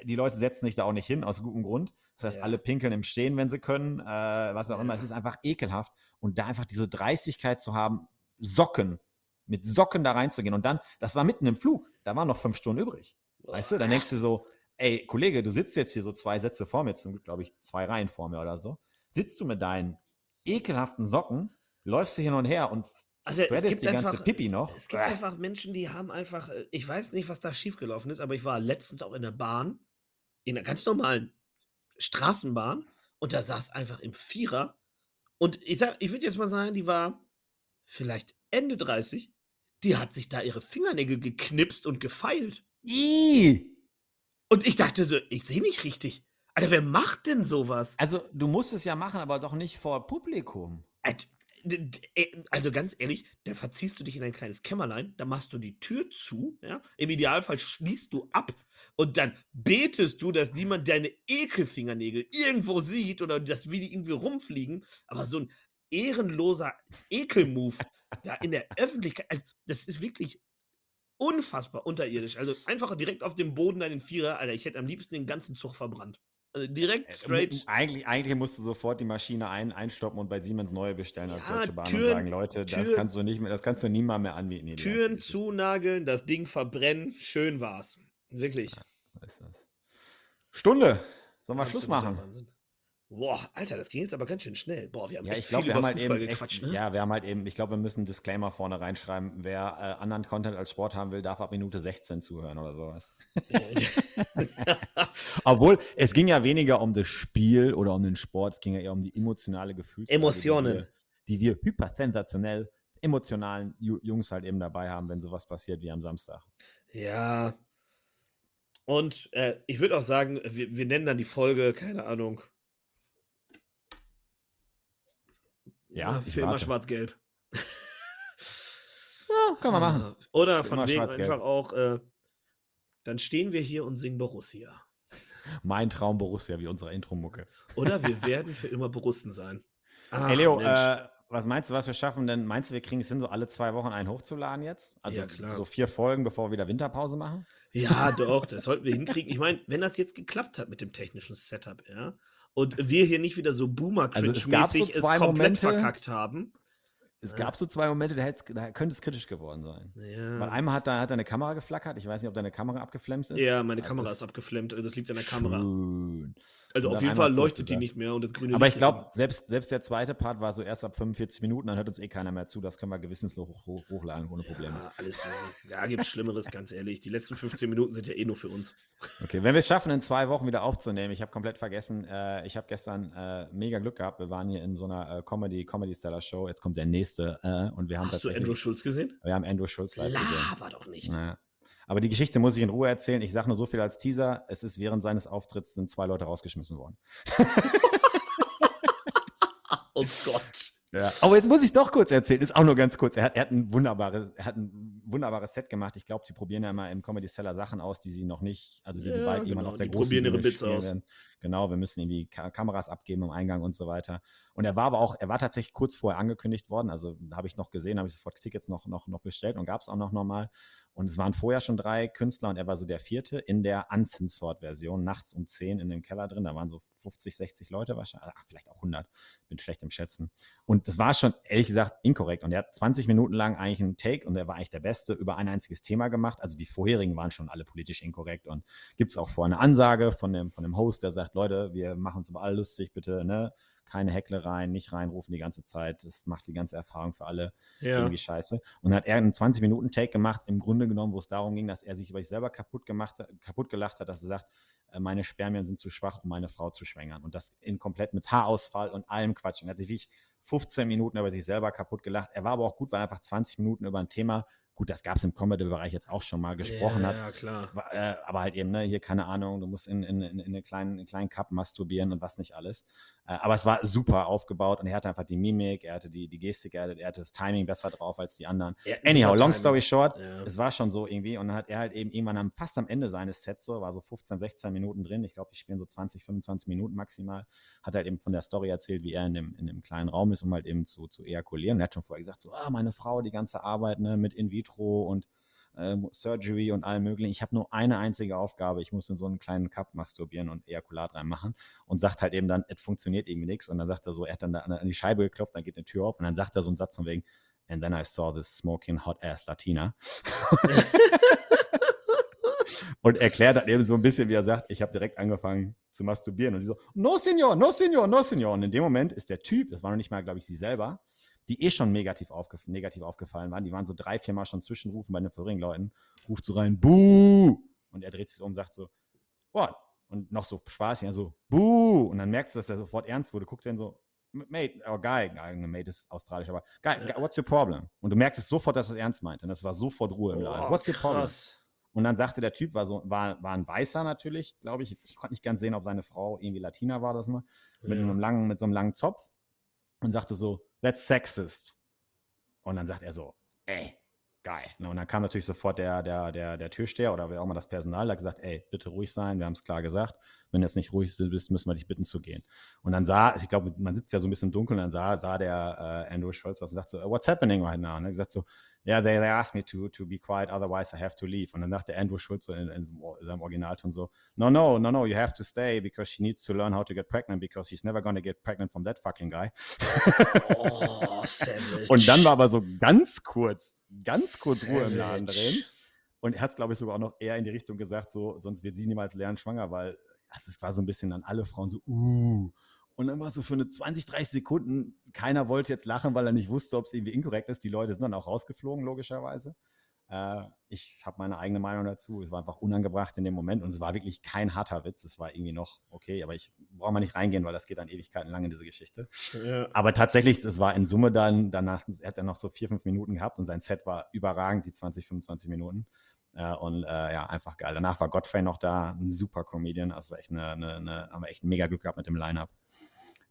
äh, die Leute setzen sich da auch nicht hin, aus gutem Grund. Das heißt, Ja. alle pinkeln im Stehen, wenn sie können, äh, was auch immer. Ja. Es ist einfach ekelhaft. Und da einfach diese Dreistigkeit zu haben, Socken, mit Socken da reinzugehen. Und dann, das war mitten im Flug, da waren noch fünf Stunden übrig. Weißt du, dann denkst du so, ey, Kollege, du sitzt jetzt hier so zwei Sätze vor mir, zum Glück, glaube ich, zwei Reihen vor mir oder so. Sitzt du mit deinen ekelhaften Socken, läufst du hin und her und Also, es spreadest gibt die ganze einfach- Pipi noch. Es gibt einfach Menschen, die haben einfach, äh, ich weiß nicht, was da schiefgelaufen ist, aber ich war letztens auch in der Bahn, in einer ganz normalen Straßenbahn und da saß einfach im Vierer und ich sag, ich würde jetzt mal sagen, die war vielleicht Ende 30, die hat sich da ihre Fingernägel geknipst und gefeilt. Ih! Und ich dachte so, ich sehe nicht richtig. Alter, wer macht denn sowas? Also, du musst es ja machen, aber doch nicht vor Publikum. Alter, Also ganz ehrlich, da verziehst du dich in ein kleines Kämmerlein, da machst du die Tür zu, ja? Im Idealfall schließt du ab und dann betest du, dass niemand deine Ekelfingernägel irgendwo sieht oder dass wie die irgendwie rumfliegen. Aber so ein ehrenloser Ekelmove da in der Öffentlichkeit. Also, das ist wirklich unfassbar unterirdisch. Also einfach direkt auf dem Boden den Vierer, Alter. Ich hätte am liebsten den ganzen Zug verbrannt. Also direkt äh, straight. Eigentlich, eigentlich musst du sofort die Maschine ein, einstoppen und bei Siemens neue bestellen als ja, Deutsche Bahn Türen, und sagen, Leute, Türen, das kannst du nicht mehr, das kannst du niemand mehr anbieten. Nee, Türen zunageln, das Ding verbrennen, schön war's. Wirklich. Ja. Stunde. Sollen wir Schluss machen? Wahnsinn. Boah, Alter, das ging jetzt aber ganz schön schnell. Boah, wir haben ja, ich glaub, viel wir über haben Fußball halt gequatscht, echt, ne? Ja, wir haben halt eben, ich glaube, wir müssen einen Disclaimer vorne reinschreiben. Wer äh, anderen Content als Sport haben will, darf ab Minute 16 zuhören oder sowas. Obwohl, es ging ja weniger um das Spiel oder um den Sport, es ging ja eher um die emotionale Gefühlslage. Emotionen. Die wir, die wir hypersensationell emotionalen Jungs halt eben dabei haben, wenn sowas passiert wie am Samstag. Ja. Und äh, ich würde auch sagen, wir, wir nennen dann die Folge, keine Ahnung, Ja, für immer schwarz-gelb. ja, kann man machen. Oder von wegen einfach auch, äh, dann stehen wir hier und singen Borussia. Mein Traum Borussia, wie unsere Intro-Mucke. Oder wir werden für immer Borussen sein. Ach, hey Leo, äh, was meinst du, was wir schaffen denn? Meinst du, wir kriegen es hin, so alle zwei Wochen einen hochzuladen jetzt? Also ja, so vier Folgen, bevor wir wieder Winterpause machen? Ja, doch, das sollten wir hinkriegen. Ich meine, wenn das jetzt geklappt hat mit dem technischen Setup, ja, und wir hier nicht wieder so boomer also es, gab so zwei es komplett Momente, verkackt haben. Es gab so zwei Momente, da, da könnte es kritisch geworden sein. Ja. Weil einmal hat, da, hat deine Kamera geflackert. Ich weiß nicht, ob deine Kamera abgeflammt ist. Ja, meine Kamera ist abgeflammt. Also das liegt an der Kamera. Also auf jeden Fall leuchtet die nicht mehr und das grüne Aber Licht ich glaube, selbst, selbst der zweite Part war so erst ab 45 Minuten, dann hört uns eh keiner mehr zu. Das können wir gewissenslos hoch, hoch, hochladen ohne Probleme. Ja, alles. Ja, gibt Schlimmeres, ganz ehrlich. Die letzten 15 Minuten sind ja eh nur für uns. Okay, wenn wir es schaffen, in zwei Wochen wieder aufzunehmen, ich habe komplett vergessen, äh, ich habe gestern äh, mega Glück gehabt. Wir waren hier in so einer äh, Comedy, Comedy Stellar Show. Jetzt kommt der nächste äh, und wir haben Hast du Andrew Schulz gesehen? Wir haben Andrew Schulz live Laber gesehen. Aber doch nicht. Naja. Aber die Geschichte muss ich in Ruhe erzählen. Ich sage nur so viel als Teaser. Es ist während seines Auftritts sind zwei Leute rausgeschmissen worden. oh Gott. Ja. Aber jetzt muss ich doch kurz erzählen. Ist auch nur ganz kurz. Er hat, er hat, ein, wunderbares, er hat ein wunderbares Set gemacht. Ich glaube, die probieren ja immer im Comedy Seller Sachen aus, die sie noch nicht, also die ja, sie bald genau. jemand auf der die großen probieren ihre Bits aus. Werden. Genau, wir müssen irgendwie Ka Kameras abgeben im Eingang und so weiter. Und er war aber auch, er war tatsächlich kurz vorher angekündigt worden. Also habe ich noch gesehen, habe ich sofort Tickets noch, noch, noch bestellt und gab es auch noch normal. Und es waren vorher schon drei Künstler und er war so der vierte in der Uncensored-Version, nachts um 10 in dem Keller drin. Da waren so 50, 60 Leute wahrscheinlich, ach, vielleicht auch 100, bin schlecht im Schätzen. Und das war schon, ehrlich gesagt, inkorrekt. Und er hat 20 Minuten lang eigentlich einen Take und er war eigentlich der Beste über ein einziges Thema gemacht. Also die vorherigen waren schon alle politisch inkorrekt. Und gibt es auch vorher eine Ansage von dem, von dem Host, der sagt, Leute, wir machen uns über alle lustig, bitte, ne? keine Hecklereien, nicht reinrufen die ganze Zeit. Das macht die ganze Erfahrung für alle ja. irgendwie scheiße. Und dann hat er einen 20-Minuten-Take gemacht, im Grunde genommen, wo es darum ging, dass er sich über sich selber kaputt gemacht, kaputt gelacht hat, dass er sagt, meine Spermien sind zu schwach, um meine Frau zu schwängern. Und das in komplett mit Haarausfall und allem Quatsch. Er hat sich wirklich 15 Minuten über sich selber kaputt gelacht. Er war aber auch gut, weil er einfach 20 Minuten über ein Thema Gut, das gab es im Comedy-Bereich jetzt auch schon mal gesprochen ja, hat. Ja, klar. Äh, aber halt eben, ne, hier keine Ahnung, du musst in, in, in, in einen kleinen, in kleinen Cup masturbieren und was nicht alles. Äh, aber es war super aufgebaut und er hatte einfach die Mimik, er hatte die, die Gestik, er hatte, er hatte das Timing besser drauf als die anderen. Ja, Anyhow, long story short, ja. es war schon so irgendwie und dann hat er halt eben irgendwann am, fast am Ende seines Sets, so war so 15, 16 Minuten drin, ich glaube, die spielen so 20, 25 Minuten maximal, hat halt eben von der Story erzählt, wie er in dem, in dem kleinen Raum ist, um halt eben zu, zu ejakulieren. Er hat schon vorher gesagt, so, ah, meine Frau, die ganze Arbeit ne, mit In vitro und äh, Surgery und allem möglichen. Ich habe nur eine einzige Aufgabe. Ich muss in so einen kleinen Cup masturbieren und Ejakulat reinmachen und sagt halt eben dann, es funktioniert irgendwie nichts. Und dann sagt er so, er hat dann da an die Scheibe geklopft, dann geht eine Tür auf und dann sagt er so einen Satz von wegen, and then I saw this smoking hot ass Latina. und erklärt dann eben so ein bisschen, wie er sagt, ich habe direkt angefangen zu masturbieren. Und sie so, no, Senor, no, Senor, no, Senor. Und in dem Moment ist der Typ, das war noch nicht mal, glaube ich, sie selber, die eh schon negativ, aufgef negativ aufgefallen waren. Die waren so drei, vier Mal schon zwischenrufen bei den vorigen Leuten. Ruft so rein, Buh! Und er dreht sich um und sagt so, what? Und noch so Spaß, ja, so, Buh! Und dann merkst du, dass er sofort ernst wurde. Guckt dann so, Mate, oh, Guy, Mate ist australisch, aber Guy, what's your problem? Und du merkst es sofort, dass er es ernst meinte. Und es war sofort Ruhe im Laden. What's your problem? Und dann sagte der Typ, war so, war, war ein Weißer natürlich, glaube ich. Ich konnte nicht ganz sehen, ob seine Frau irgendwie Latina war das mal. Mit ja. einem langen, mit so einem langen Zopf. Und sagte so, that's sexist. Und dann sagt er so, ey, geil. Ne? Und dann kam natürlich sofort der, der, der, der Türsteher oder wer auch mal das Personal, hat gesagt, ey, bitte ruhig sein, wir haben es klar gesagt. Wenn du jetzt nicht ruhig bist, müssen wir dich bitten zu gehen. Und dann sah, ich glaube, man sitzt ja so ein bisschen im Dunkeln, dann sah, sah der äh, Andrew Schulz aus und sagte so, what's happening right now? Und er gesagt so, yeah, they, they asked me to, to be quiet, otherwise I have to leave. Und dann dachte Andrew Schulz in, in, seinem Originalton so, no, no, no, no, you have to stay because she needs to learn how to get pregnant because she's never gonna get pregnant from that fucking guy. Oh, savage. Und dann war aber so ganz kurz, ganz kurz savage. Ruhe im Laden drin. Und er hat es, glaube ich, sogar auch noch eher in die Richtung gesagt, so, sonst wird sie niemals lernen, schwanger, weil also es war so ein bisschen an alle Frauen so, uh, und dann war so für eine 20, 30 Sekunden, keiner wollte jetzt lachen, weil er nicht wusste, ob es irgendwie inkorrekt ist. Die Leute sind dann auch rausgeflogen, logischerweise. Äh, ich habe meine eigene Meinung dazu. Es war einfach unangebracht in dem Moment und es war wirklich kein harter Witz. Es war irgendwie noch okay, aber ich brauche mal nicht reingehen, weil das geht dann Ewigkeiten lang in diese Geschichte. Ja. Aber tatsächlich, es war in Summe dann, danach hat er noch so vier, fünf Minuten gehabt und sein Set war überragend, die 20, 25 Minuten. Äh, und äh, ja, einfach geil. Danach war Godfrey noch da, ein super Comedian. Also war echt eine, eine, eine haben wir echt mega Glück gehabt mit dem Line-Up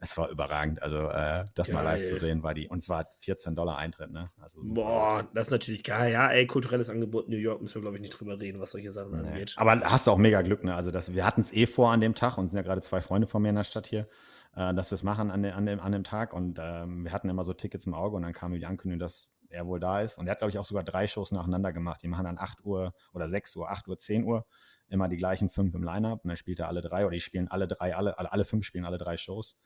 es war überragend. Also äh, das geil. mal live zu sehen war die. Und zwar 14 Dollar Eintritt, ne? Also Boah, das ist natürlich geil. Ja, ey, kulturelles Angebot New York müssen wir, glaube ich, nicht drüber reden, was solche Sachen nee. angeht. Aber hast du auch mega Glück, ne? Also das, wir hatten es eh vor an dem Tag und sind ja gerade zwei Freunde von mir in der Stadt hier, äh, dass wir es machen an, de, an, dem, an dem Tag. Und ähm, wir hatten immer so Tickets im Auge und dann kam die Ankündigung, dass er wohl da ist. Und er hat, glaube ich, auch sogar drei Shows nacheinander gemacht. Die machen dann 8 Uhr oder 6 Uhr, 8 Uhr, 10 Uhr immer die gleichen fünf im Line-Up und dann spielt er alle drei oder die spielen alle drei, alle, alle, alle fünf spielen alle drei Shows.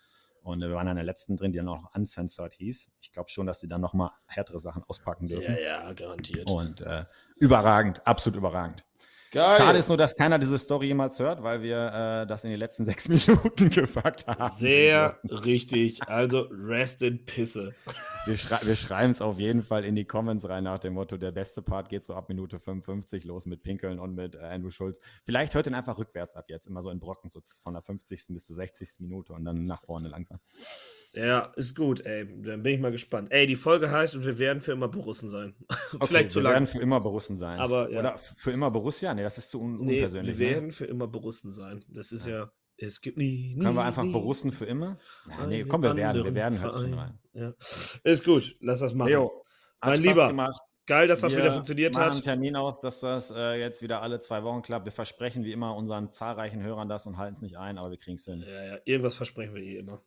Und wir waren an der letzten drin, die dann auch uncensored hieß. Ich glaube schon, dass sie dann nochmal härtere Sachen auspacken dürfen. Ja, ja, garantiert. Und äh, überragend, absolut überragend. Geil. Schade ist nur, dass keiner diese Story jemals hört, weil wir äh, das in die letzten sechs Minuten gepackt haben. Sehr richtig. Also rest in Pisse. Wir, schrei wir schreiben es auf jeden Fall in die Comments rein nach dem Motto, der beste Part geht so ab Minute 55 los mit Pinkeln und mit äh, Andrew Schulz. Vielleicht hört ihn einfach rückwärts ab jetzt, immer so in Brocken, so von der 50. bis zur 60. Minute und dann nach vorne langsam. Ja, ist gut, ey. Dann bin ich mal gespannt. Ey, die Folge heißt und wir werden für immer Borussen sein. Okay, Vielleicht zu lang. Wir werden für immer Borussen sein. Aber, ja. Oder für immer Borussia? Nee, das ist zu un nee, unpersönlich. Wir ne? werden für immer Borussen sein. Das ist ja. ja es gibt nie, nie Können wir einfach nie Borussen für immer? Ja, nee, komm, wir werden. Wir werden, hört schon rein. Ja. Ist gut, lass das machen. Leo, mein Lieber. Gemacht. Geil, dass das wir wieder funktioniert hat. Wir einen Termin aus, dass das äh, jetzt wieder alle zwei Wochen klappt. Wir versprechen wie immer unseren zahlreichen Hörern das und halten es nicht ein, aber wir kriegen es hin. Ja, ja, irgendwas versprechen wir eh immer.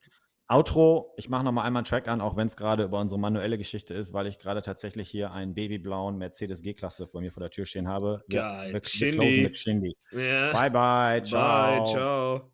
Outro, ich mache nochmal einmal einen Track an, auch wenn es gerade über unsere manuelle Geschichte ist, weil ich gerade tatsächlich hier einen babyblauen Mercedes G-Klasse vor mir vor der Tür stehen habe. Geil. Wir, wir, wir mit Shindy. Ja. Bye, bye. Ciao. Bye, ciao.